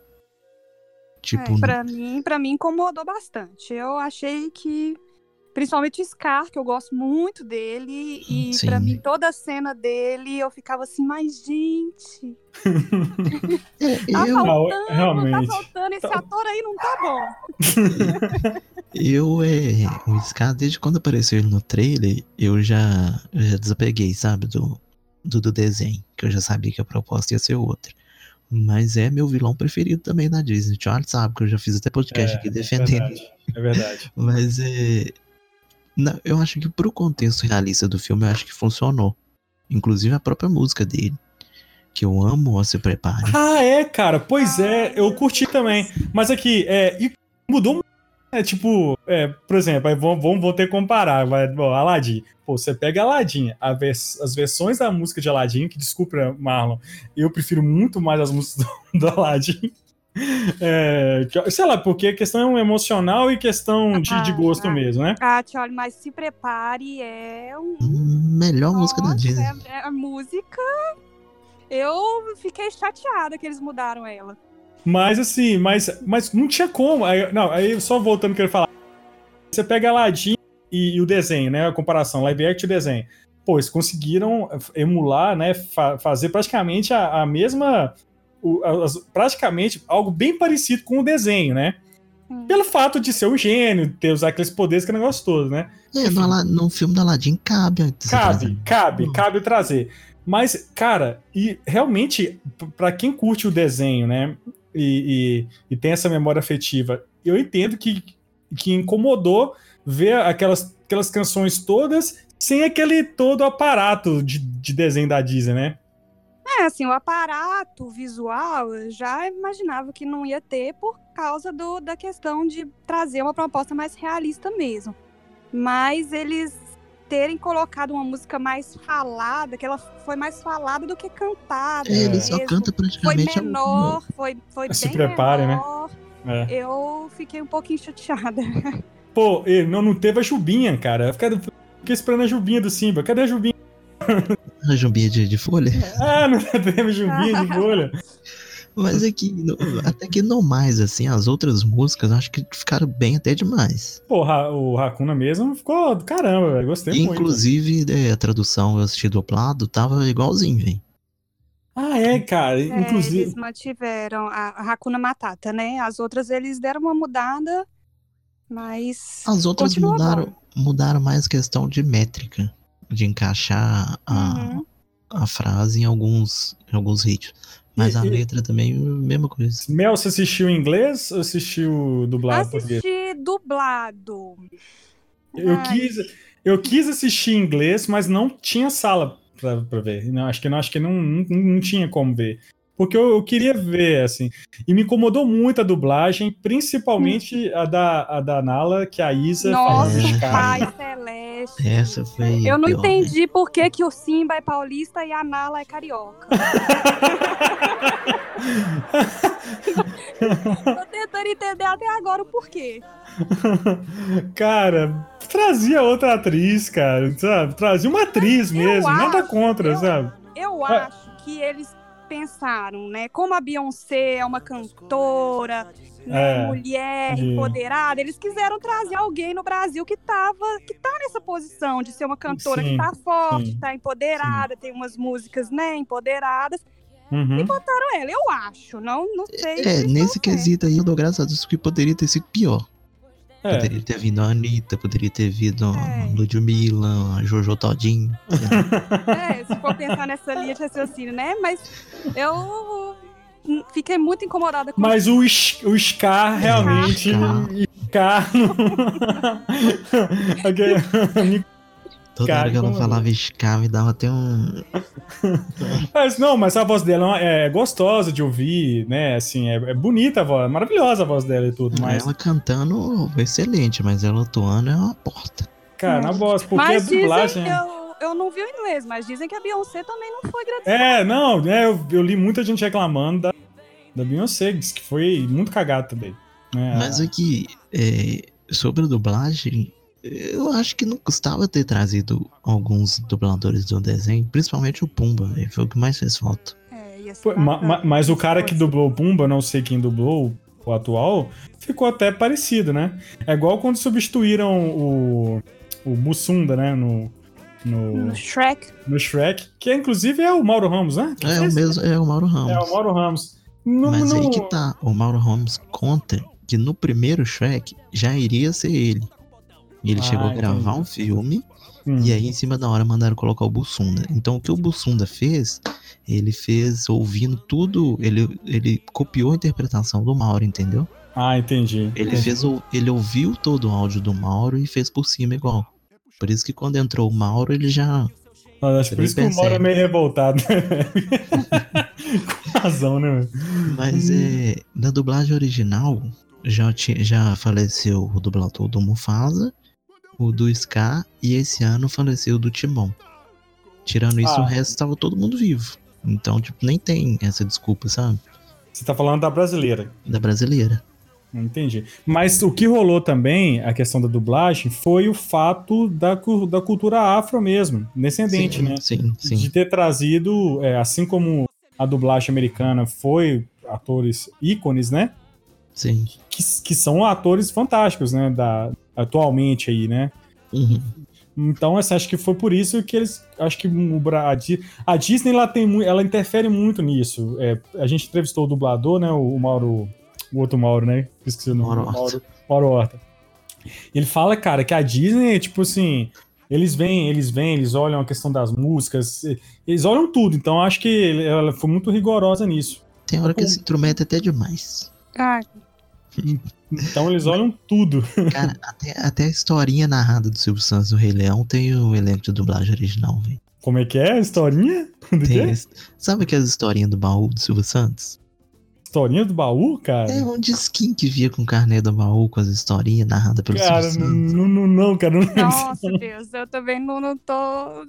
Tipo, É, pra mim, para mim incomodou bastante. Eu achei que principalmente o Scar, que eu gosto muito dele e pra mim toda a cena dele eu ficava assim, mas gente, é, tá eu, faltando, realmente. tá faltando, esse Tá- ator aí não tá bom. eu é. O Scar, desde quando apareceu ele no trailer, eu já, eu já desapeguei, sabe, do, do, do desenho. Que eu já sabia que a proposta ia ser outra. Mas é meu vilão preferido também da Disney. O Charles sabe que eu já fiz até podcast aqui É defendendo. verdade, é verdade. Mas é. Eu acho que pro contexto realista do filme, eu acho que funcionou. Inclusive a própria música dele. Que eu amo, ó, se prepare. Ah, é, cara. Pois é, eu curti também. Mas aqui, é, mudou muito. É tipo, é, por exemplo, vamos, vamos, ter que comparar. Vai, bom, Aladdin. Pô, você pega Aladdin, vers- as versões da música de Aladdin, que desculpa, Marlon, eu prefiro muito mais as músicas do, do Aladdin. É, que- sei lá, porque a questão é emocional e questão de, de Ah, gosto ah. mesmo, né? Ah, olha, mas se prepare, é um Melhor música da Nossa, Disney. é- é a música. Eu fiquei chateada que eles mudaram ela. Mas assim, mas, mas não tinha como. Aí, não, aí só voltando que eu ia falar. Você pega Aladdin e, e o desenho, né? A comparação, live action e desenho. Pô, eles conseguiram emular, né? fa- fazer praticamente a, a mesma. O- as- praticamente algo bem parecido com o desenho, né? Hum. Pelo fato de ser um gênio, ter usar aqueles poderes, que negócio todo, né? É, no, no filme do Aladdin cabe. Cabe, trazer. cabe, Hum. cabe trazer. Mas, cara, e realmente, p- pra quem curte o desenho, né? E, e- e tem essa memória afetiva, eu entendo que, que incomodou ver aquelas, aquelas canções todas sem aquele todo aparato de, de desenho da Disney, né? É, assim, o aparato visual eu já imaginava que não ia ter por causa do, da questão de trazer uma proposta mais realista mesmo. Mas eles terem colocado uma música mais falada, que ela foi mais falada do que cantada. É, ele só canta Foi praticamente. a- menor, foi, foi Se bem prepare, né? menor. É. Eu fiquei um pouquinho chateada. Pô, não, não teve a Jubinha, cara. Eu fiquei esperando a Jubinha do Simba. Cadê a Jubinha? A jumbinha de, de folha. Ah, não teve Jubinha de bolha. Mas é que, no- até que não mais, assim, as outras músicas eu acho que ficaram bem até demais. Pô, Ra- o Hakuna mesmo ficou do caramba, velho. Gostei muito. Inclusive, é, a tradução eu assisti dublado, tava igualzinho, velho. Ah, é, cara. É, Inclusive. eles mantiveram a, Hakuna Matata, né? As outras eles deram uma mudada, mas As outras mudaram, bom. mudaram mais questão de métrica, de encaixar a, Uhum. a frase em alguns, em alguns ritmos. Mas E- a e- letra também, mesma coisa. Mel, você assistiu em inglês ou assistiu dublado em português? Assisti dublado. Eu Ai, quis, eu quis assistir em inglês, mas não tinha sala pra, pra ver. Não, acho que, não, acho que não, não, não tinha como ver. Porque eu, eu queria ver, assim. E me incomodou muito a dublagem, principalmente a da, a da Nala, que a Isa Nossa, faz É. Nordeste. Essa foi. Eu não pior, né? entendi por que, que o Simba é paulista e a Nala é carioca. Tô tentando entender até agora o porquê. Cara, trazia outra atriz, cara, sabe? Trazia uma atriz Eu mesmo, nada acho, contra, eu- sabe? Eu É. acho que eles pensaram, né? Como a Beyoncé é uma cantora, né, É, mulher, e- empoderada, eles quiseram trazer alguém no Brasil que tava, que tá nessa posição de ser uma cantora Sim, que tá forte, sim, tá empoderada, tem umas músicas, né, empoderadas. Uhum. Botaram ela, eu acho, não, não sei. É, se nesse é. quesito aí eu dou graças a Deus que poderia ter sido pior. É, Poderia ter vindo a Anitta, poderia ter vindo a É. Ludmilla, a Jojo Todinho. É, se for pensar nessa linha de raciocínio, né? Mas eu fiquei muito incomodada com Mas o, o Scar realmente. Scar. Scar. Ok. Toda Cara, hora que ela falava Scar, me dava até um. Mas não, mas a voz dela é gostosa de ouvir, né? Assim, é, é bonita a voz, é maravilhosa a voz dela e tudo, mas, Ela cantando excelente, mas ela atuando é uma porta. cara, na voz, porque Mas a dublagem. dizem, eu, eu não vi o inglês, mas dizem que a Beyoncé também não foi grande. É, não, né? Eu, eu li muita gente reclamando da, da Beyoncé, disse que foi muito cagado também. né? Mas aqui, é, sobre a dublagem, eu acho que não custava ter trazido alguns dubladores do desenho, principalmente o Pumba, velho, foi o que mais fez falta. É, ma- ma- mas o cara que dublou o Pumba, não sei quem dublou o atual, ficou até parecido, né? É igual quando substituíram o, o Mussunda, né? No, no, No Shrek. no Shrek, que inclusive é o Mauro Ramos, né? Que É o fez? mesmo, é o Mauro Ramos. É o Mauro Ramos. Não, Mas não- aí que tá, o Mauro Ramos conta que no primeiro Shrek já iria ser ele. Ele Ah, chegou a gravar entendi. um filme Hum. e aí em cima da hora mandaram colocar o Bussunda. Então o que o Bussunda fez, ele fez ouvindo tudo, ele, ele copiou a interpretação do Mauro, entendeu? Ah, entendi. Ele entendi. fez o, ele ouviu todo o áudio do Mauro e fez por cima igual. Por isso que quando entrou o Mauro, ele já Mas acho por isso que o Mauro é percebe. meio revoltado. né? Com razão, né? velho? Mas é, na dublagem original já, tinha, já faleceu o dublador do Mufasa, o do Scar e esse ano faleceu o do Timon. Tirando isso, Ah. o resto tava todo mundo vivo. Então, tipo, nem tem essa desculpa, sabe? Você tá falando da brasileira. Da brasileira. Entendi. Mas o que rolou também, a questão da dublagem, foi o fato da, da cultura afro mesmo, descendente, sim, né? Sim, sim. De ter trazido, é, assim como a dublagem americana foi atores ícones, né? Sim. Que, que são atores fantásticos, né? Da, atualmente aí, né? Uhum. Então, assim, acho que foi por isso que eles. Acho que a, Di- a Disney ela tem ela interfere muito nisso. É, a gente entrevistou o dublador, né? O Mauro. O outro Mauro, né? Esqueci o nome. Mauro Horta. Mauro, Horta. Ele fala, cara, que a Disney, tipo assim. Eles vêm, eles vêm, eles olham a questão das músicas, eles olham tudo. Então, acho que ela foi muito rigorosa nisso. Tem hora que se intromete até demais. Ai, Então, eles olham tudo. Cara, até, até a historinha narrada do Silvio Santos do Rei Leão tem o elenco de dublagem original, velho. Como é que é? a Historinha? Tem esse- Sabe aquelas historinhas do baú do Silvio Santos? Historinha do baú, cara? É um disquinho que via com o carnê do baú, com as historinhas narradas pelo Cara, não, não, não, cara. Não lembro. nossa, Deus, eu também não, não tô.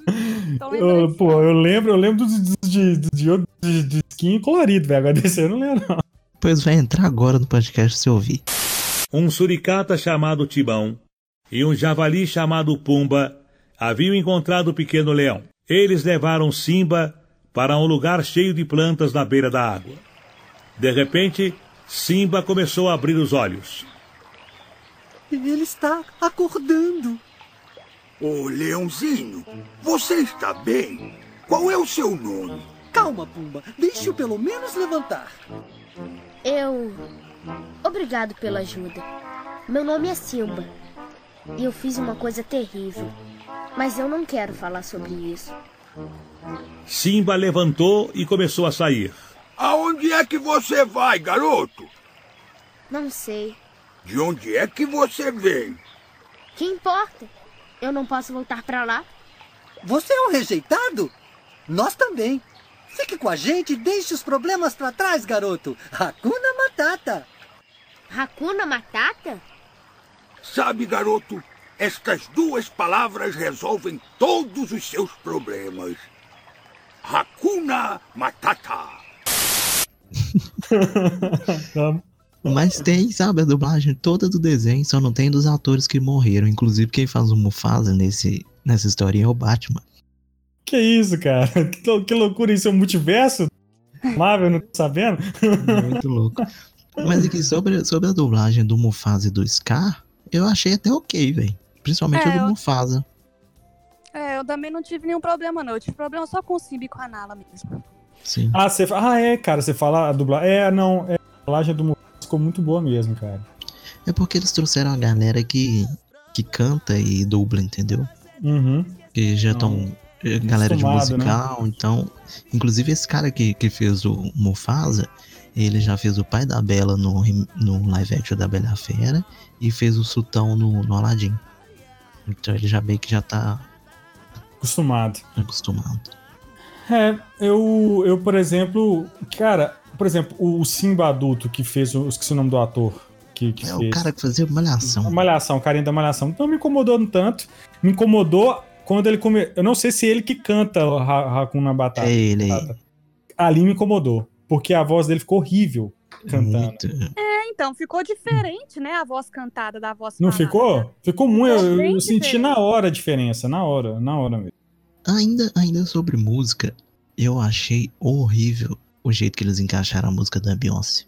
tô Eu, pô, eu lembro, eu lembro dos de, de, de, de, de skin colorido, velho. Agora desse eu não lembro, não. Pois vai entrar agora no podcast se ouvir. Um suricata chamado Tibão e um javali chamado Pumba haviam encontrado o pequeno leão. Eles levaram Simba para um lugar cheio de plantas na beira da água. De repente, Simba começou a abrir os olhos. Ele está acordando. Ô, Leãozinho, você está bem? Qual é o seu nome? Calma, Pumba. Deixe-o pelo menos levantar. Eu. Obrigado pela ajuda. Meu nome é Simba. E eu fiz uma coisa terrível. Mas eu não quero falar sobre isso. Simba levantou e começou a sair. Aonde é que você vai, garoto? Não sei. De onde é que você vem? Que importa? Eu não posso voltar pra lá? Você é um rejeitado? Nós também. Fique com a gente e deixe os problemas pra trás, garoto. Hakuna Matata. Hakuna Matata? Sabe, garoto, Estas duas palavras resolvem todos os seus problemas. Hakuna Matata. Mas tem, sabe, a dublagem toda do desenho, só não tem dos atores que morreram. Inclusive, quem faz o Mufasa nesse, nessa historinha é o Batman. Que isso, cara? Que, que loucura, isso é um multiverso? Marvel, não tô sabendo? Muito louco. Mas aqui, sobre, sobre a dublagem do Mufasa e do Scar, eu achei até ok, velho. Principalmente É, a do eu- Mufasa. É, eu também não tive nenhum problema, não. Eu tive problema só com o Simba e com a Nala mesmo. Sim. Ah, você ah, é, cara, você fala a dublagem. É, não, é, a dublagem do ficou muito boa mesmo, cara. É porque eles trouxeram a galera que, que canta e dubla, entendeu? Uhum. Que já estão. Galera de né? musical, então. Inclusive, esse cara que, que fez o Mufasa, ele já fez o pai da Bela no, no live action da Bela Fera e fez o Sultão no, no Aladdin. Então ele já meio que já tá Acostumado. acostumado. É, eu, eu, por exemplo, cara, por exemplo, o Simba adulto que fez, o- eu esqueci o nome do ator que, que É o fez. cara que fazia malhação. A Malhação, o carinha da Malhação. Não me incomodou um tanto. Me incomodou quando ele come... Eu não sei se é ele que canta o Ra- Hakuna Batata. É ele aí. Batata. Ali me incomodou. Porque a voz dele ficou horrível cantando. Muito. É, então, ficou diferente, né? A voz cantada da voz Não falada. ficou? Ficou muito. Ficou Eu, eu senti diferente. na hora a diferença. Na hora, na hora mesmo. Ainda, ainda sobre música, eu achei horrível o jeito que eles encaixaram a música da Beyoncé.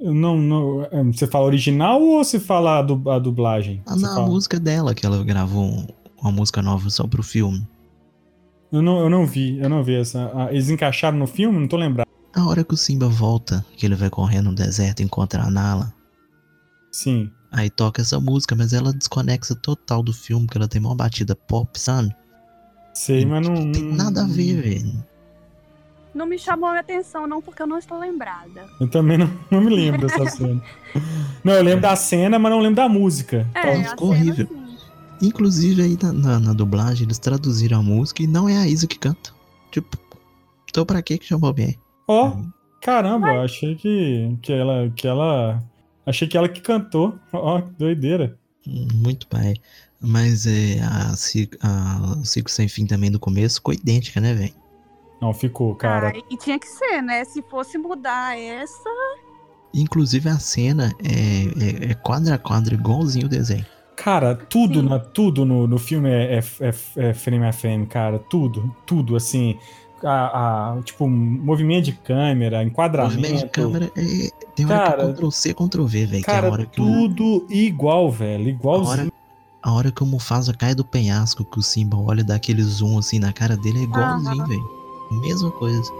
Não, não, é, você fala original ou você fala a, du- a dublagem? Ah, na fala- música dela, que ela gravou um- uma música nova só pro filme. Eu não, eu não vi, eu não vi essa. ah, Eles encaixaram no filme? Não tô lembrado. A hora que o Simba volta, que ele vai correndo no deserto e encontra a Nala, Sim. aí toca essa música, mas ela desconexa total do filme, porque ela tem uma batida pop, sabe? Sei, mas não. Não tem nada a ver, velho. Não me chamou a atenção, não, porque eu não estou lembrada. Eu também não, não me lembro dessa cena. Não, eu lembro da cena, mas não lembro da música. É, a ficou cena, horrível. sim. Inclusive aí na, na- na dublagem eles traduziram a música e não é a Isa que canta. Tipo, então pra que que chamou bem? Ó, caramba, eu achei que, que ela. que ela. Achei que ela que cantou. Ó, que doideira. Muito pai. Mas é, a, Ci- a Ciclo Sem Fim também no começo ficou idêntica, né, velho? Não, ficou, cara. Ah, e tinha que ser, né? Se fosse mudar essa. Inclusive a cena é, é, é quadro a quadro, igualzinho o desenho. Cara, tudo, Sim. na, tudo no, no filme é, é, é- é frame a frame, cara. Tudo, tudo, assim. A, a- tipo, movimento de câmera, enquadramento. movimento de câmera é, tem hora Cara, que é Ctrl C, Ctrl V, velho. Que é a Cara, hora que tudo igual, velho. a Igualzinho. A hora que o Mufasa cai do penhasco, que o Simba olha e dá aquele zoom assim na cara dele, é igualzinho, Aham. velho. Mesma coisa.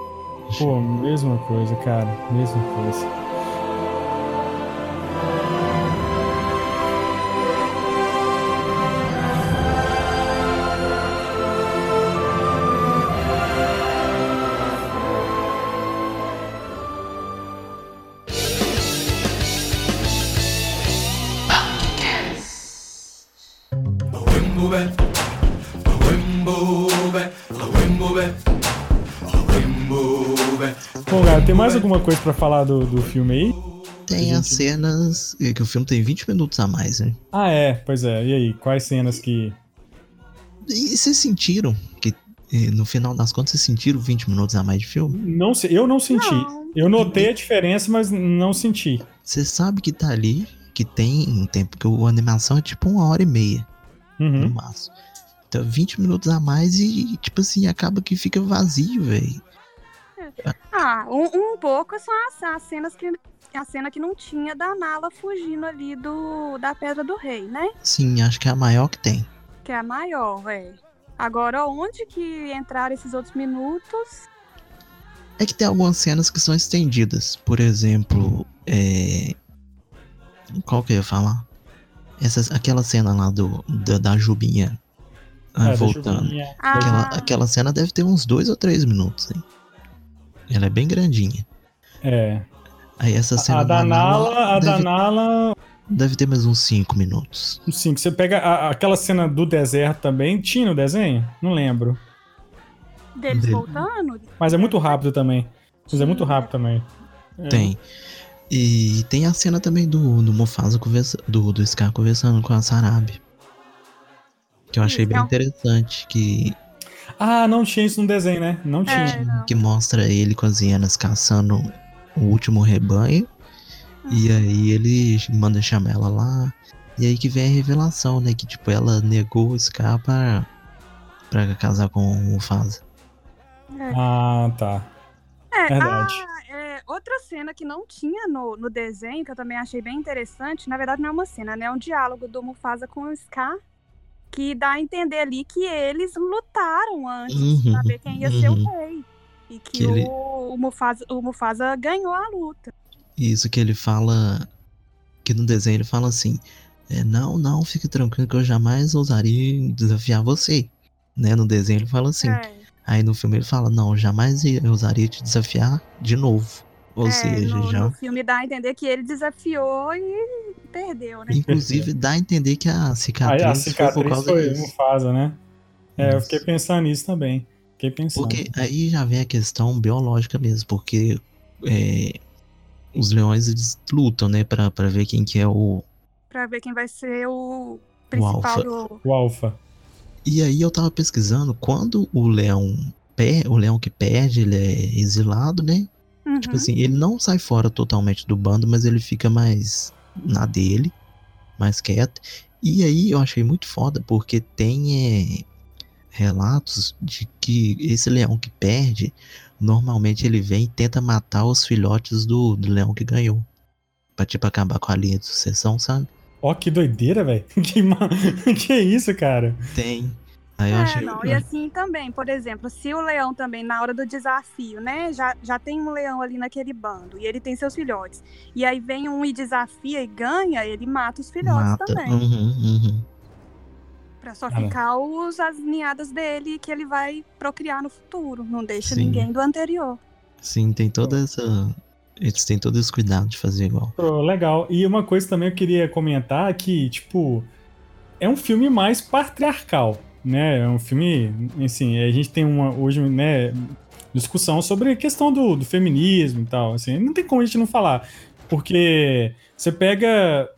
Pô, mesma coisa, cara. Mesma coisa. Bom, cara, tem mais alguma coisa pra falar do, do filme aí? Tem as cenas. é Que o filme tem 20 minutos a mais, né? Ah, é, pois é. E aí, quais cenas que. E vocês sentiram que eh, no final das contas vocês sentiram 20 minutos a mais de filme? Não sei, eu não senti. Não. Eu notei a diferença, mas não senti. Você sabe que tá ali, que tem um tempo, que a animação é tipo uma hora e meia, no Uhum. máximo. Então 20 minutos a mais e, tipo assim, acaba que fica vazio, velho. Ah, um, um pouco são as, as cenas que. A cena que não tinha da Nala fugindo ali do da Pedra do Rei, né? Sim, acho que é a maior que tem. Que é a maior, velho. Agora, onde que entraram esses outros minutos? É que tem algumas cenas que são estendidas. Por exemplo, é. Qual que eu ia falar? Essas, aquela cena lá do, da, da Jubinha ah, É, da voltando. Ah, Aquela, aquela cena deve ter uns dois ou três minutos, hein? Ela é bem grandinha. É. Aí essa cena A da Nala, a da deve, Nala. deve ter mais uns cinco minutos. Sim, você pega a- aquela cena do deserto também. Tinha no desenho? Não lembro. deles dele. voltando? Mas é muito rápido também. Mas é muito rápido também. É. Tem. E tem a cena também do, do Mufasa conversa, do, do Scar conversando com a Sarabi. Que eu achei Isso, bem é um- interessante, que, Ah, não tinha isso no desenho, né? Não tinha. É, não. que mostra ele com as hienas caçando o último rebanho. E aí ele manda chamar ela lá. E aí que vem a revelação, né? Que tipo, ela negou o Scar pra, pra casar com o Mufasa. Ah, tá. É, Verdade. ah, é, outra cena que não tinha no, no desenho, que eu também achei bem interessante, na verdade não é uma cena, né? É um diálogo do Mufasa com o Scar, que dá a entender ali que eles lutaram antes Uhum, pra ver quem ia ser o uhum. rei. E que, Que ele- o, o, Mufasa, o Mufasa ganhou a luta. Isso que ele fala. Que no desenho ele fala assim: é, Não, não, fique tranquilo que eu jamais ousaria desafiar você. Né? No desenho ele fala assim. É, Aí no filme ele fala: Não, jamais eu ousaria te desafiar de novo. Ou é, seja, no, já. no filme dá a entender que ele desafiou e perdeu, né? Inclusive dá a entender que a cicatriz, a foi por cicatriz causa foi disso. Mufasa, né? É, eu fiquei pensando nisso também. Fiquei pensando. Porque aí já vem a questão biológica mesmo, porque é, os leões eles lutam, né, pra, pra ver quem que é o. Pra ver quem vai ser o principal alfa. do. O Alpha. E aí eu tava pesquisando, quando o leão per... o leão que perde, ele é exilado, né? Uhum. Tipo assim, ele não sai fora totalmente do bando, mas ele fica mais na dele, mais quieto. E aí eu achei muito foda, porque tem é, relatos de que esse leão que perde, normalmente ele vem e tenta matar os filhotes do, do leão que ganhou. Pra tipo acabar com a linha de sucessão, sabe? Ó, que doideira, velho. Que, ma... que isso, cara? Tem. Aí eu É, achei. não, e assim também, por exemplo, se o leão também, na hora do desafio, né, já, já tem um leão ali naquele bando, e ele tem seus filhotes, e aí vem um e desafia e ganha, ele mata os filhotes Mata. também, Uhum, uhum. pra só Ah, ficar os, as ninhadas dele que ele vai procriar no futuro, não deixa Sim. ninguém do anterior. Sim, tem toda essa. Eles têm todo esse cuidado de fazer igual. Legal. E uma coisa também eu queria comentar que, tipo, é um filme mais patriarcal, né? É um filme, assim, a gente tem uma hoje, né, discussão sobre a questão do, do feminismo e tal, assim, não tem como a gente não falar, porque você pega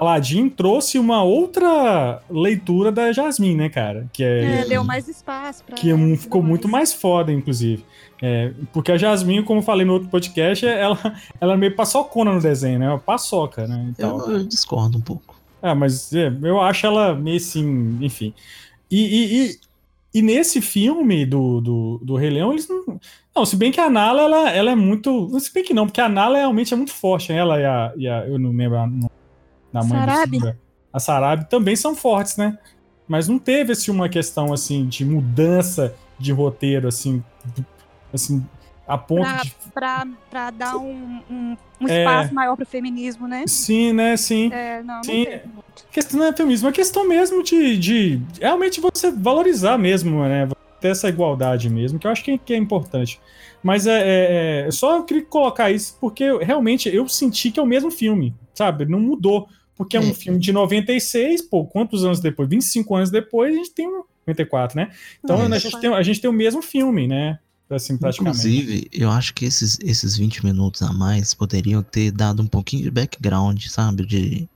Aladdin trouxe uma outra leitura da Jasmine, né, cara? Que é, É, deu mais espaço pra que é ela, ficou muito mais foda, inclusive. É, porque a Jasmine, como eu falei no outro podcast, ela, ela é meio paçocona no desenho, né? Uma paçoca, né? e tal. Eu, eu discordo um pouco. Ah, mas é, eu acho ela meio assim, enfim. E, e, e, nesse filme do, do, do Rei Leão, eles não. Não, se bem que a Nala, ela, ela é muito. Se bem que não, porque a Nala realmente é muito forte, né? Ela e a. E a eu não lembro a, da mãe Sarabi. do Simba. A Sarabi também são fortes, né? Mas não teve assim, uma questão assim de mudança de roteiro, assim. Assim, a ponto pra, de. pra, pra dar um, um, um É. espaço maior pro feminismo, né? Sim, né? Sim. É, não, não Sim. muito. questão não é feminismo, é questão mesmo de, de realmente você valorizar mesmo, né? Ter essa igualdade mesmo, que eu acho que, que é importante. Mas é, é- é- só eu queria colocar isso porque realmente eu senti que é o mesmo filme, sabe? Não mudou. Porque é um É. filme de 96, pô, quantos anos depois? 25 anos depois, a gente tem um 94, né? Então É. a, gente tem, a gente tem o mesmo filme, né? Assim, praticamente. Inclusive, eu acho que esses, esses 20 minutos a mais poderiam ter dado um pouquinho de background, sabe? De,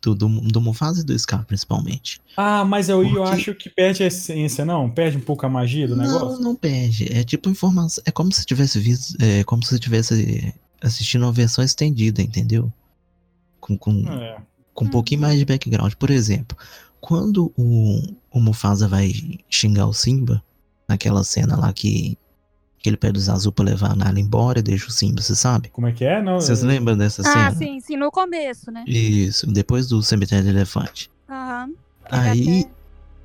do, do, do Mufasa e do Scar, principalmente. Ah, mas eu, eu Porque- acho que perde a essência, não? Perde um pouco a magia do negócio? Não, não perde. É tipo informação. É como se tivesse visto. É como se tivesse assistindo uma versão estendida, entendeu? Com, com, É. com um pouquinho mais de background. Por exemplo, quando o, o Mufasa vai xingar o Simba, naquela cena lá que, que ele pede os azul pra levar a Nala embora e deixa o Simba, você sabe? Como é que é? Não, Vocês lembram dessa Ah, cena? sim, sim, no começo, né? Isso, depois do cemitério do elefante. Aham. Aí,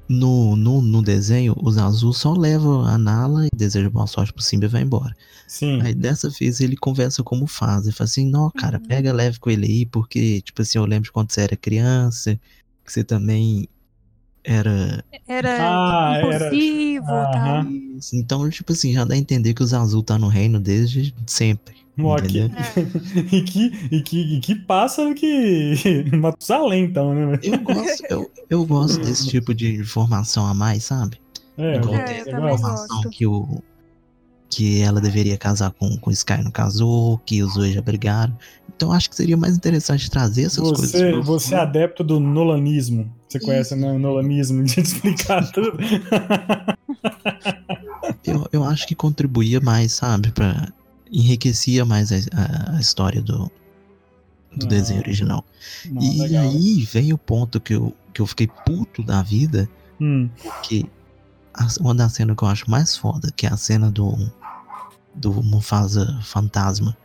no, no, no desenho, os azul só levam a Nala e deseja boa sorte pro Simba e vai embora. Sim. Aí dessa vez ele conversa com o Mufasa e fala assim, não, cara, Uhum. pega leve com ele aí, porque, tipo assim, eu lembro de quando você era criança, que você também era. Era Ah, era- impulsivo tal. Aham. Isso. Então, tipo assim, já dá a entender que os azul tá no reino desde sempre. Ok. Entendeu? e, que, e, que, e que pássaro que. Matusalém, então, né? Eu gosto, eu, eu gosto desse tipo de informação a mais, sabe? É, Igual É, eu informação gosto. que o. que ela deveria casar com, com o Sky não casou, que os dois já brigaram. Então acho que seria mais interessante trazer essas coisas. Você, pro você é adepto do nolanismo. Você conhece né, o nolanismo de explicar tudo? eu, eu acho que contribuía mais, sabe? Pra, enriquecia mais a, a- a história do, do Ah, desenho original. Não, e legal. aí vem o ponto que eu, que eu fiquei puto da vida, Hum, que uma das cenas que eu acho mais foda, que é a cena do, do Mufasa fantasma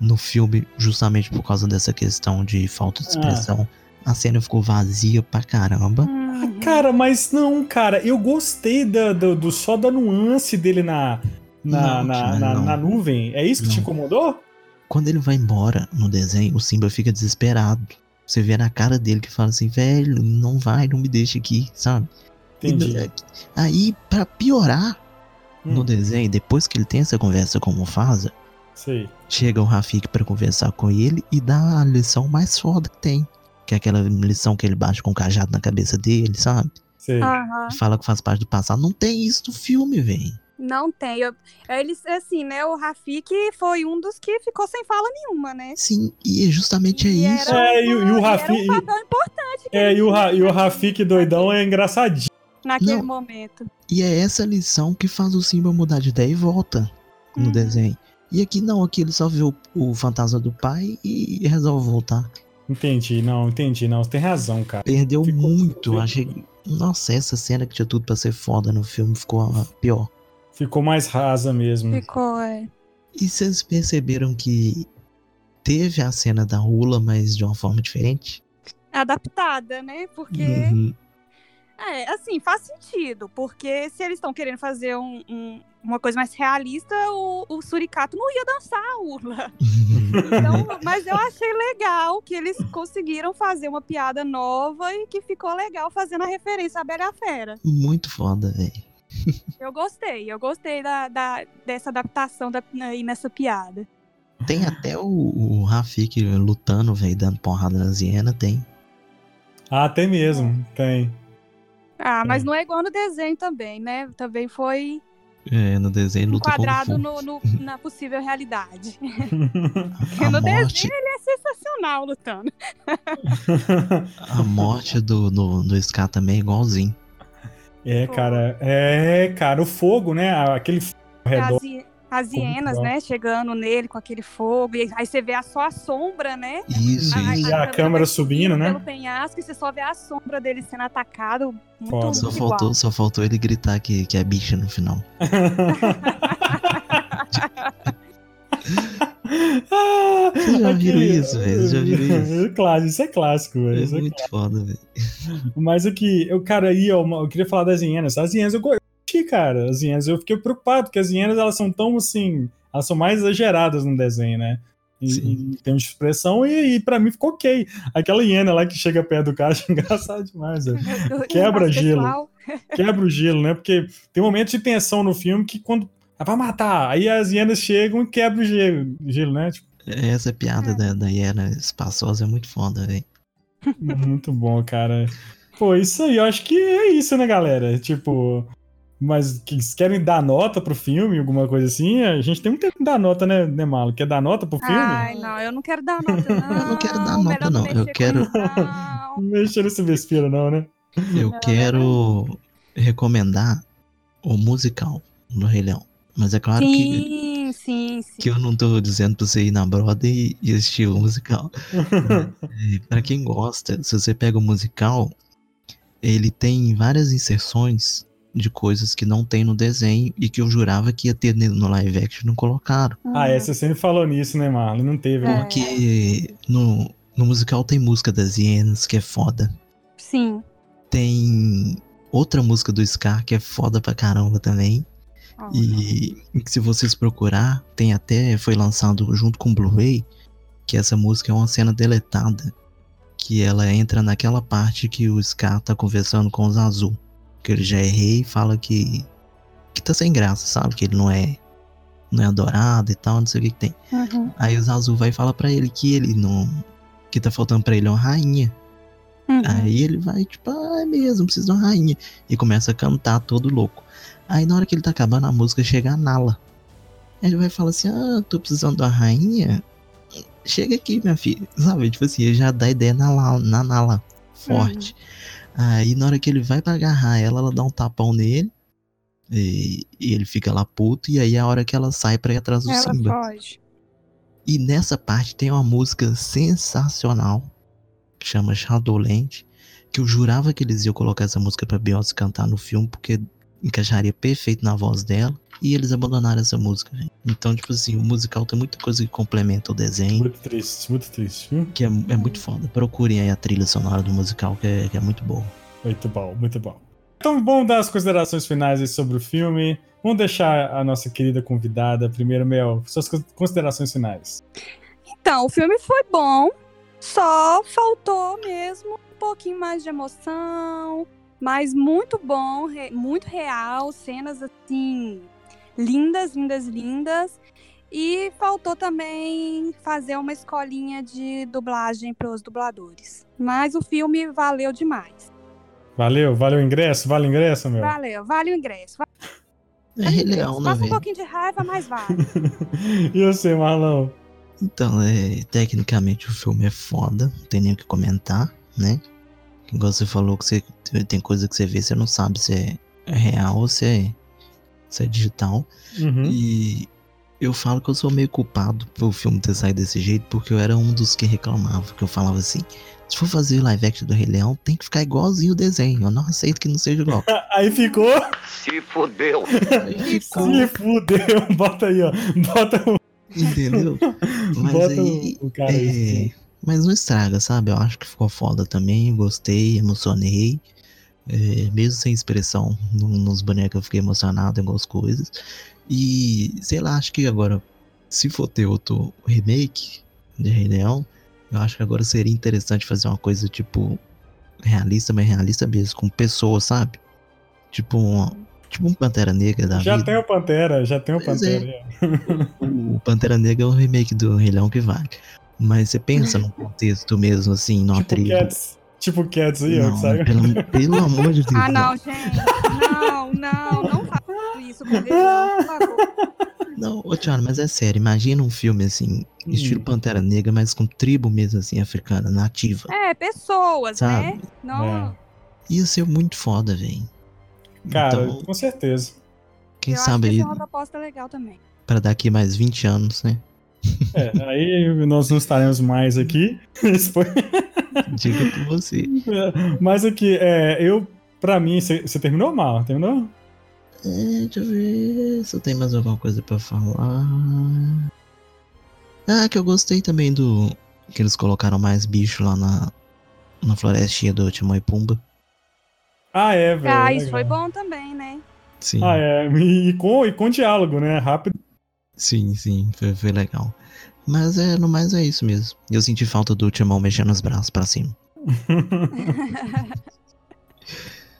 no filme, justamente por causa dessa questão de falta de Ah. expressão. A cena ficou vazia pra caramba. Uhum. Cara, mas não, cara, eu gostei da, do, do- só da nuance dele na, na, Não, na, cara, na- na nuvem. É isso que te Não. incomodou? Quando ele vai embora no desenho, o Simba fica desesperado. Você vê na cara dele que fala assim, velho, não vai, não me deixa aqui, sabe? Entendi. aí, pra piorar, Hum, no desenho, depois que ele tem essa conversa com o Mufasa, Sei. chega o Rafik pra conversar com ele e dá a lição mais foda que tem. Que é aquela lição que ele bate com o cajado na cabeça dele, sabe? Sei. Aham. Fala que faz parte do passado. Não tem isso no filme, velho. Não tem. Eu, eles, assim, né? O Rafik foi um dos que ficou sem fala nenhuma, né? Sim, e justamente é E isso. era É, e o- e o uma- era um papel importante É, e o, e o Rafik doidão é engraçadinho. Naquele Não. momento. E é essa lição que faz o Simba mudar de ideia e volta no Uhum. desenho. E aqui não, aqui ele só vê o, o fantasma do pai e resolve voltar. Entendi, não, entendi, não. Você tem razão, cara. Perdeu Ficou- muito. ficou- Achei. Nossa, essa cena que tinha tudo pra ser foda no filme ficou a pior. Ficou mais rasa mesmo. Ficou, é. E vocês perceberam que teve a cena da Rula, mas de uma forma diferente? Adaptada, né? Porque. Uhum. É, assim, faz sentido. Porque se eles estão querendo fazer um- um- uma coisa mais realista, o, o Suricato não ia dançar a urla. Então, mas eu achei legal que eles conseguiram fazer uma piada nova e que ficou legal fazendo a referência à Bela Fera. Muito foda, velho. Eu gostei, eu gostei da, da- dessa adaptação da, aí nessa piada. Tem até o, o Rafik lutando, velho, dando porrada nas hienas, tem. Ah, tem mesmo, tem. Ah, mas É. não é igual no desenho também, né? Também foi É, no desenho luta enquadrado no, no- na possível realidade. A no morte, desenho ele é sensacional lutando. a morte do, do, do Scar também é igualzinho. É, cara. É, cara, o fogo, né? Aquele fogo ao redor. Hi- as muito hienas, bom. né? Chegando nele com aquele fogo. E aí você vê a- só a sombra, né? Isso, E isso. a câmera subindo, né? Pelo penhasco e você só vê a sombra dele sendo atacado. Muito, Foda. Só muito faltou, só faltou ele gritar que, que é bicha no final. Vocês já viram aquele- isso, velho? Vocês já viram isso? Claro, isso é clássico, velho. É é muito foda, velho. Mas o que, eu, cara, aí, ó, uma- eu queria falar das hienas. As hienas eu curti, cara. As hienas, eu fiquei preocupado, porque as hienas, elas são tão, assim, elas são mais exageradas no desenho, né? Em, em termos de expressão, e, e pra mim ficou ok. Aquela hiena lá que chega perto do cara, acho engraçado demais, Quebra gelo. Quebra o gelo, né? Porque tem momentos de tensão no filme que quando. Ah, vai matar! Aí as hienas chegam e quebram o gelo, gelo né? Tipo, Essa piada É. da, da hiena espaçosa é muito foda, velho. Muito bom, cara. Pô, isso aí, eu acho que é isso, né, galera? Tipo, mas que querem dar nota pro filme, alguma coisa assim? A gente tem muito tempo que dar nota, né, né, Malo? Quer dar nota pro filme? Ai, não, eu não quero dar nota, não. Eu não quero dar nota, não. Eu mexer quero- não. Mexa nesse besteira, não, né? Eu Não, quero recomendar o musical do Rei Leão. Mas é claro que, Sim, sim, sim. que eu não tô dizendo pra você ir na Broadway e, e assistir o musical. É, pra quem gosta, se você pega o musical, ele tem várias inserções de coisas que não tem no desenho e que eu jurava que ia ter no live action não colocaram. Ah, é, você sempre falou nisso, né, Marlon? Não teve, né? Porque no, no musical tem música das hienas, que é foda. Sim. Tem outra música do Scar que é foda pra caramba também. Ó. E que se vocês procurar, tem até, foi lançado junto com o Blu-ray, que essa música é uma cena deletada. Que ela entra naquela parte que o Scar tá conversando com os Azul. Que ele já é rei e fala que. que tá sem graça, sabe? Que ele não é. não é adorado e tal, não sei o que, que tem. Uhum. Aí os Azul vai falar pra ele que ele não. que tá faltando pra ele uma rainha. Uhum. Aí ele vai, tipo, ah, é mesmo, preciso de uma rainha. E começa a cantar todo louco. Aí na hora que ele tá acabando a música, chega a Nala. Ele vai falar assim: Ah, tô precisando da rainha. Chega aqui, minha filha. Sabe? Tipo assim, ele já dá ideia na, na nala forte. Aí na hora que ele vai pra agarrar ela, ela dá um tapão nele. E, e ele fica lá puto. E aí é a hora que ela sai pra ir atrás do Ela Simba. foge. E nessa parte tem uma música sensacional que chama Shadowland, que eu jurava que eles iam colocar essa música pra Beyoncé cantar no filme, porque encaixaria perfeito na voz dela, e eles abandonaram essa música. Então, tipo assim, o musical tem muita coisa que complementa o desenho, Muito triste, muito triste, viu? que é, é muito foda. Procurem aí a trilha sonora do musical, que é, que é muito boa. Muito bom, muito bom. Então, vamos dar as considerações finais aí sobre o filme. Vamos deixar a nossa querida convidada, primeiro, Mel, suas cons- considerações finais. Então, o filme foi bom, só faltou mesmo um pouquinho mais de emoção, mas muito bom, re- muito real, cenas assim lindas, lindas, lindas. E faltou também fazer uma escolinha de dublagem para os dubladores. Mas o filme valeu demais. Valeu, valeu o ingresso? Vale o ingresso, meu? Valeu, vale o ingresso. Vale É Rei. Leão, né, Passa um pouquinho de raiva, mas vale. e você, Marlon? Então, é, tecnicamente o filme é foda, não tem nem o que comentar, né? Igual você falou que você tem coisa que você vê, você não sabe se é, é real ou se é, se é digital. Uhum. E eu falo que eu sou meio culpado pelo filme ter saído desse jeito, porque eu era um dos que reclamava, que eu falava assim, se for fazer live action do Rei Leão, tem que ficar igualzinho o desenho. Eu não aceito que não seja igual. Aí ficou. Se fodeu. Aí ficou, Se fudeu. Bota aí, ó. Bota o. entendeu? Mas Bota aí, o, cara aí. É, mas não estraga, sabe? Eu acho que ficou foda também. Gostei, emocionei. É, mesmo sem expressão no- nos bonecos, eu fiquei emocionado em algumas coisas. E sei lá, acho que agora, se for ter outro remake de Rei Leão, eu acho que agora seria interessante fazer uma coisa tipo realista, mas realista mesmo, com pessoas, sabe? Tipo uma, tipo um Pantera Negra da Já vida. tem o Pantera, já tem o Pois Pantera. é. O Pantera Negra é um remake do Rei Leão que vale. Mas você pensa num contexto mesmo, assim, numa. Tipo. Cats. Tipo Cats aí, ó. Não, que saiu. pelo, pelo amor de Deus. Ah, não, gente. Não, não, não faça isso com ele, não, por favor. Não, ô Thiago, mas é sério, imagina um filme assim, estilo Hum. Pantera Negra, mas com tribo mesmo assim, africana, nativa. É, pessoas, Sabe? né? Não, Ia ser muito foda, velho. Cara, Então, com certeza. quem eu sabe acho aí, é uma proposta legal também. pra daqui mais 20 anos, né? É, aí nós não estaremos mais aqui. Isso foi. Diga por você. Mas aqui, é, eu, pra mim, você terminou mal, terminou? É, deixa eu ver se eu tenho mais alguma coisa pra falar. Ah, que eu gostei também do. Que eles colocaram mais bicho lá na. Na florestinha do Timão e Pumba. Ah, é, velho. Ah, isso legal. foi bom também, né? Sim. Ah, é. E, e com, e com diálogo, né? Rápido. Sim, sim, foi, foi legal. Mas é, no mais é isso mesmo. Eu senti falta do Timão mexendo os braços pra cima.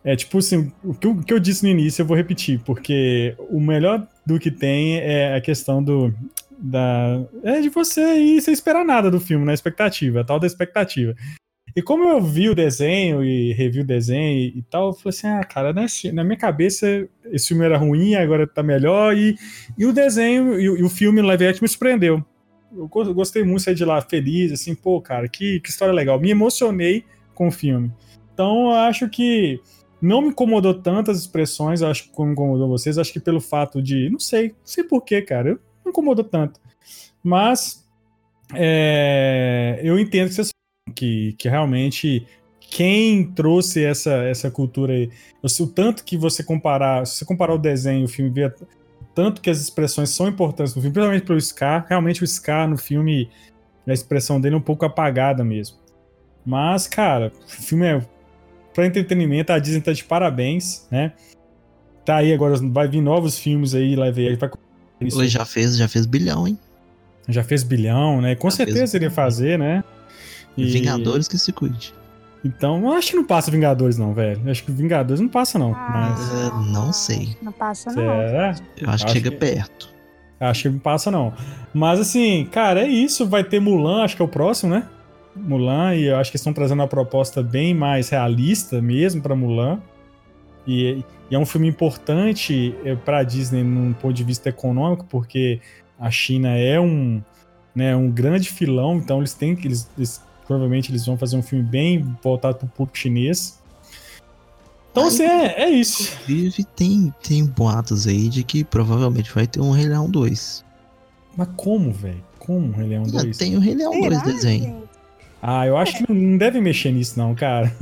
É tipo assim, o que, eu, o que eu disse no início eu vou repetir, porque o melhor do que tem é a questão do. Da, é de você ir sem esperar nada do filme, na expectativa, a tal da expectativa. E como eu vi o desenho e revi o desenho e, tal, eu falei assim: ah, cara, na, na minha cabeça esse filme era ruim, agora tá melhor. E, e o desenho e, o- e o filme live action me surpreendeu. Eu go- gostei muito, saí de lá feliz, assim, pô, cara, que, que história legal. Me emocionei com o filme. Então eu acho que não me incomodou tantas expressões, eu acho que como incomodou vocês, acho que pelo fato de, não sei, não sei porquê, cara, não incomodou tanto. Mas é, eu entendo que vocês que, que realmente quem trouxe essa, essa cultura aí, eu sei o tanto que você comparar, se você comparar o desenho e o filme, ver tanto que as expressões são importantes no filme, principalmente pelo Scar, realmente o Scar no filme, a expressão dele é um pouco apagada mesmo. Mas, cara, o filme é para entretenimento, a Disney tá de parabéns, né? Tá aí agora, vai vir novos filmes aí, live aí, vai Ele já fez, já fez bilhão, hein? já fez bilhão, né? Com Já fez certeza ele ia fazer, né? E- Vingadores que se cuide. Então, eu acho que não passa Vingadores, não, velho. Eu Acho que Vingadores não passa, não. Ah. Mas. É, não sei. Não passa, não. Será? Eu acho, que Acho chega que- perto. Acho que não passa, não. Mas assim, cara, é isso. Vai ter Mulan, acho que é o próximo, né? Mulan, e eu acho que estão trazendo uma proposta bem mais realista mesmo pra Mulan. E, e é um filme importante é, para a Disney num ponto de vista econômico, porque a China é um, né, um grande filão, então eles têm que eles, eles provavelmente eles vão fazer um filme bem voltado para o público chinês. Então, assim, é, é isso. Inclusive, tem, tem boatos aí de que provavelmente vai ter um Rei Leão 2. Mas como, velho? Como um Rei Leão 2? tem o Rei Leão 2 Será, desenho. Ah, eu acho que não, deve mexer nisso, não, cara.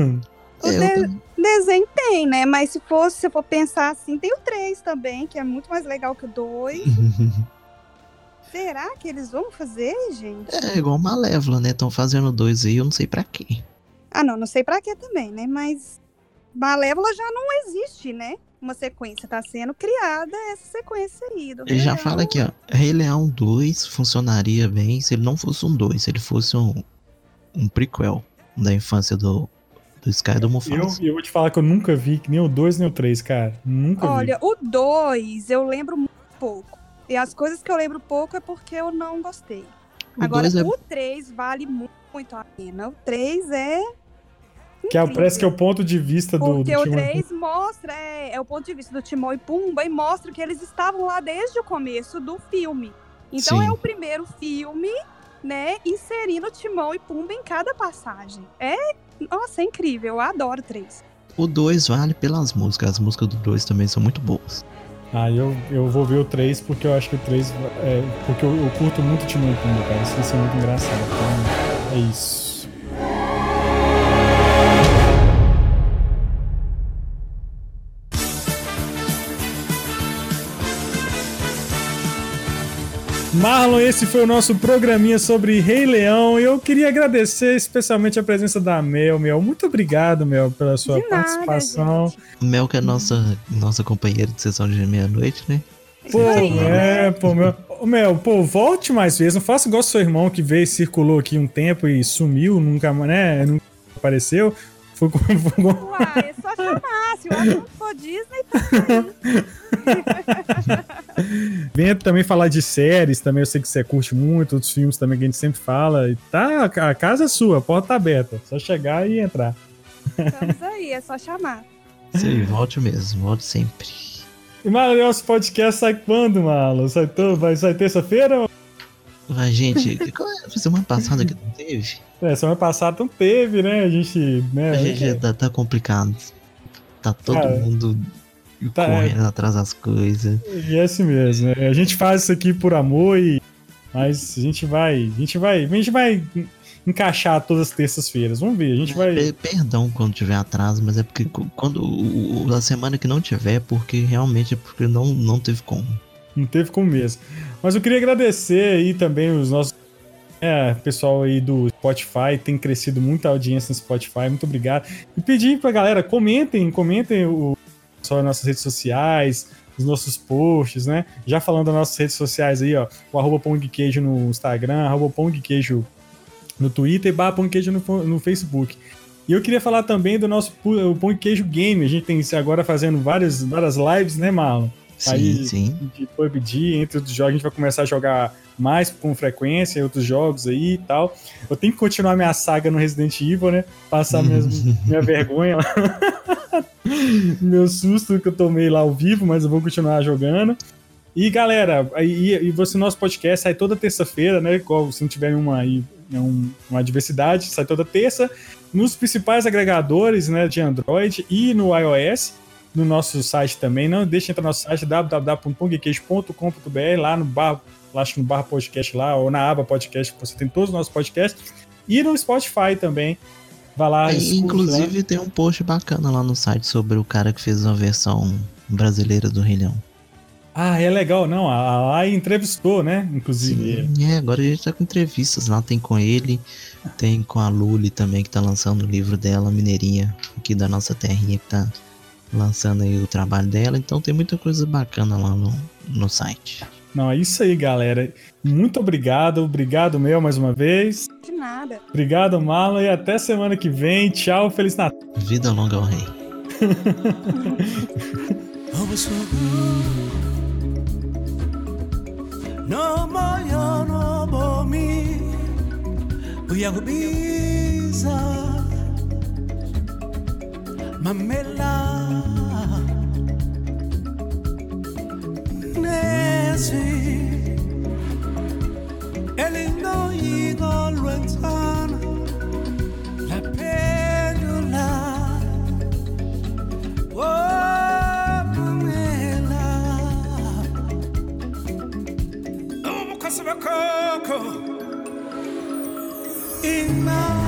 O de- desenho tem, né? Mas se fosse, se eu for pensar assim, tem o 3 também, que é muito mais legal que o 2. Será que eles vão fazer, gente? É igual Malévola, né? Estão fazendo dois aí, eu não sei pra quê. Ah, não, não sei pra quê também, né? Mas Malévola já não existe, né? Uma sequência tá sendo criada essa sequência aí do Ele já Rei fala Leão. aqui, ó. Rei Leão 2 funcionaria bem se ele não fosse um 2, se ele fosse um, um prequel da infância do, do Sky do Eu, Mufasa. eu vou te falar que eu nunca vi nem o 2 nem o 3, cara. Nunca Olha, vi. o 2 eu lembro muito pouco. E as coisas que eu lembro pouco é porque eu não gostei. O Agora, é- o 3 vale muito a pena. O 3 é. Que é, parece que é o ponto de vista do, do Porque o Timão e 3 mostra, é, é o ponto de vista do Timão e Pumba, e mostra que eles estavam lá desde o começo do filme. Então Sim. é o primeiro filme, né, inserindo Timão e Pumba em cada passagem. É, nossa, é incrível, eu adoro o 3. O 2 vale pelas músicas. As músicas do 2 também são muito boas. Ah, eu, eu vou ver o 3 porque eu acho que o 3. É, porque eu, eu curto muito Timão e Pumba, cara. Isso vai ser muito engraçado. Então, é isso. Marlon, esse foi o nosso programinha sobre Rei Leão. E eu queria agradecer especialmente a presença da Mel. Mel, muito obrigado, Mel, pela sua De nada, participação. O Mel, que é nossa, nossa companheira de sessão de meia-noite, né? Pô, é, pô, meu. Ô, Mel, pô, volte mais vezes. Não faça igual seu irmão que veio, circulou aqui um tempo e sumiu, nunca, mais, né? Nunca apareceu. Foi Uai, é só chamar, se o assunto for Disney, tá Venha também falar de séries, também eu sei que você curte muito, outros filmes também que a gente sempre fala. E tá, a casa é sua, a porta tá aberta. Só chegar e entrar. estamos aí, é só chamar. Sim, volte mesmo, volte sempre. E Marlon, nosso podcast sai quando, Marlon? Sai, vai sair terça-feira? Vai, gente, qual é a semana passada que não teve? É, semana passada não teve, né? A gente. Né, A gente tá, tá complicado. Tá todo Cara, mundo tá- correndo atrás das coisas. E é assim mesmo, né? A gente faz isso aqui por amor e. Mas a gente vai. A gente vai. A gente vai encaixar todas as terças-feiras. Vamos ver. A gente vai. Per- Perdão quando tiver atraso, mas é porque quando o- o- a semana que não tiver, é porque realmente é porque não, não teve como. Não teve como mesmo. Mas eu queria agradecer aí também os nossos. É, pessoal aí do Spotify, tem crescido muita audiência no Spotify, muito obrigado. E pedir pra galera, comentem, comentem o, só nas nossas redes sociais, os nossos posts, né? Já falando das nossas redes sociais aí, ó, o arroba Pão de Queijo no Instagram, arroba Pão de Queijo no Twitter e barra Pão de Queijo no, no Facebook. E eu queria falar também do nosso Pão de Queijo Game, a gente tem agora fazendo várias, várias lives, né, Marlon? Sim, Aí, sim. de PUBG, entre outros jogos, a gente vai começar a jogar mais com frequência, outros jogos aí e tal. Eu tenho que continuar minha saga no Resident Evil, né? Passar mesmo minha vergonha lá. Meu susto que eu tomei lá ao vivo, mas eu vou continuar jogando. E galera, aí, e você, nosso podcast sai toda terça-feira, né? Igual se não tiver uma, aí, um- uma adversidade, sai toda terça nos principais agregadores né, de Android e no iOS no nosso site também. Não deixe de entrar no nosso site www.pongqueijo.com.br lá no bar, lá, no bar podcast lá, ou na aba podcast, você tem todos os nossos podcasts. E no Spotify também. Vai lá, É, escuta, inclusive né? tem um post bacana lá no site sobre o cara que fez uma versão brasileira do Rei Leão. Ah, é legal. Não, a a entrevistou, né? Inclusive. Sim, é, agora a gente tá com entrevistas lá, tem com ele, tem com a Luli também, que tá lançando o livro dela, Mineirinha, aqui da nossa terrinha, que tá lançando aí o trabalho dela, então tem muita coisa bacana lá no, no site. Não, é isso aí, galera. Muito obrigado. Obrigado, Mel, mais uma vez. De nada. Obrigado, Marlon. E até semana que vem. Tchau, Feliz Natal. Vida longa ao rei. Mamela Nancy El lindo higo loentano La pérdula Oh Mamela Oh Casabacoco Imagine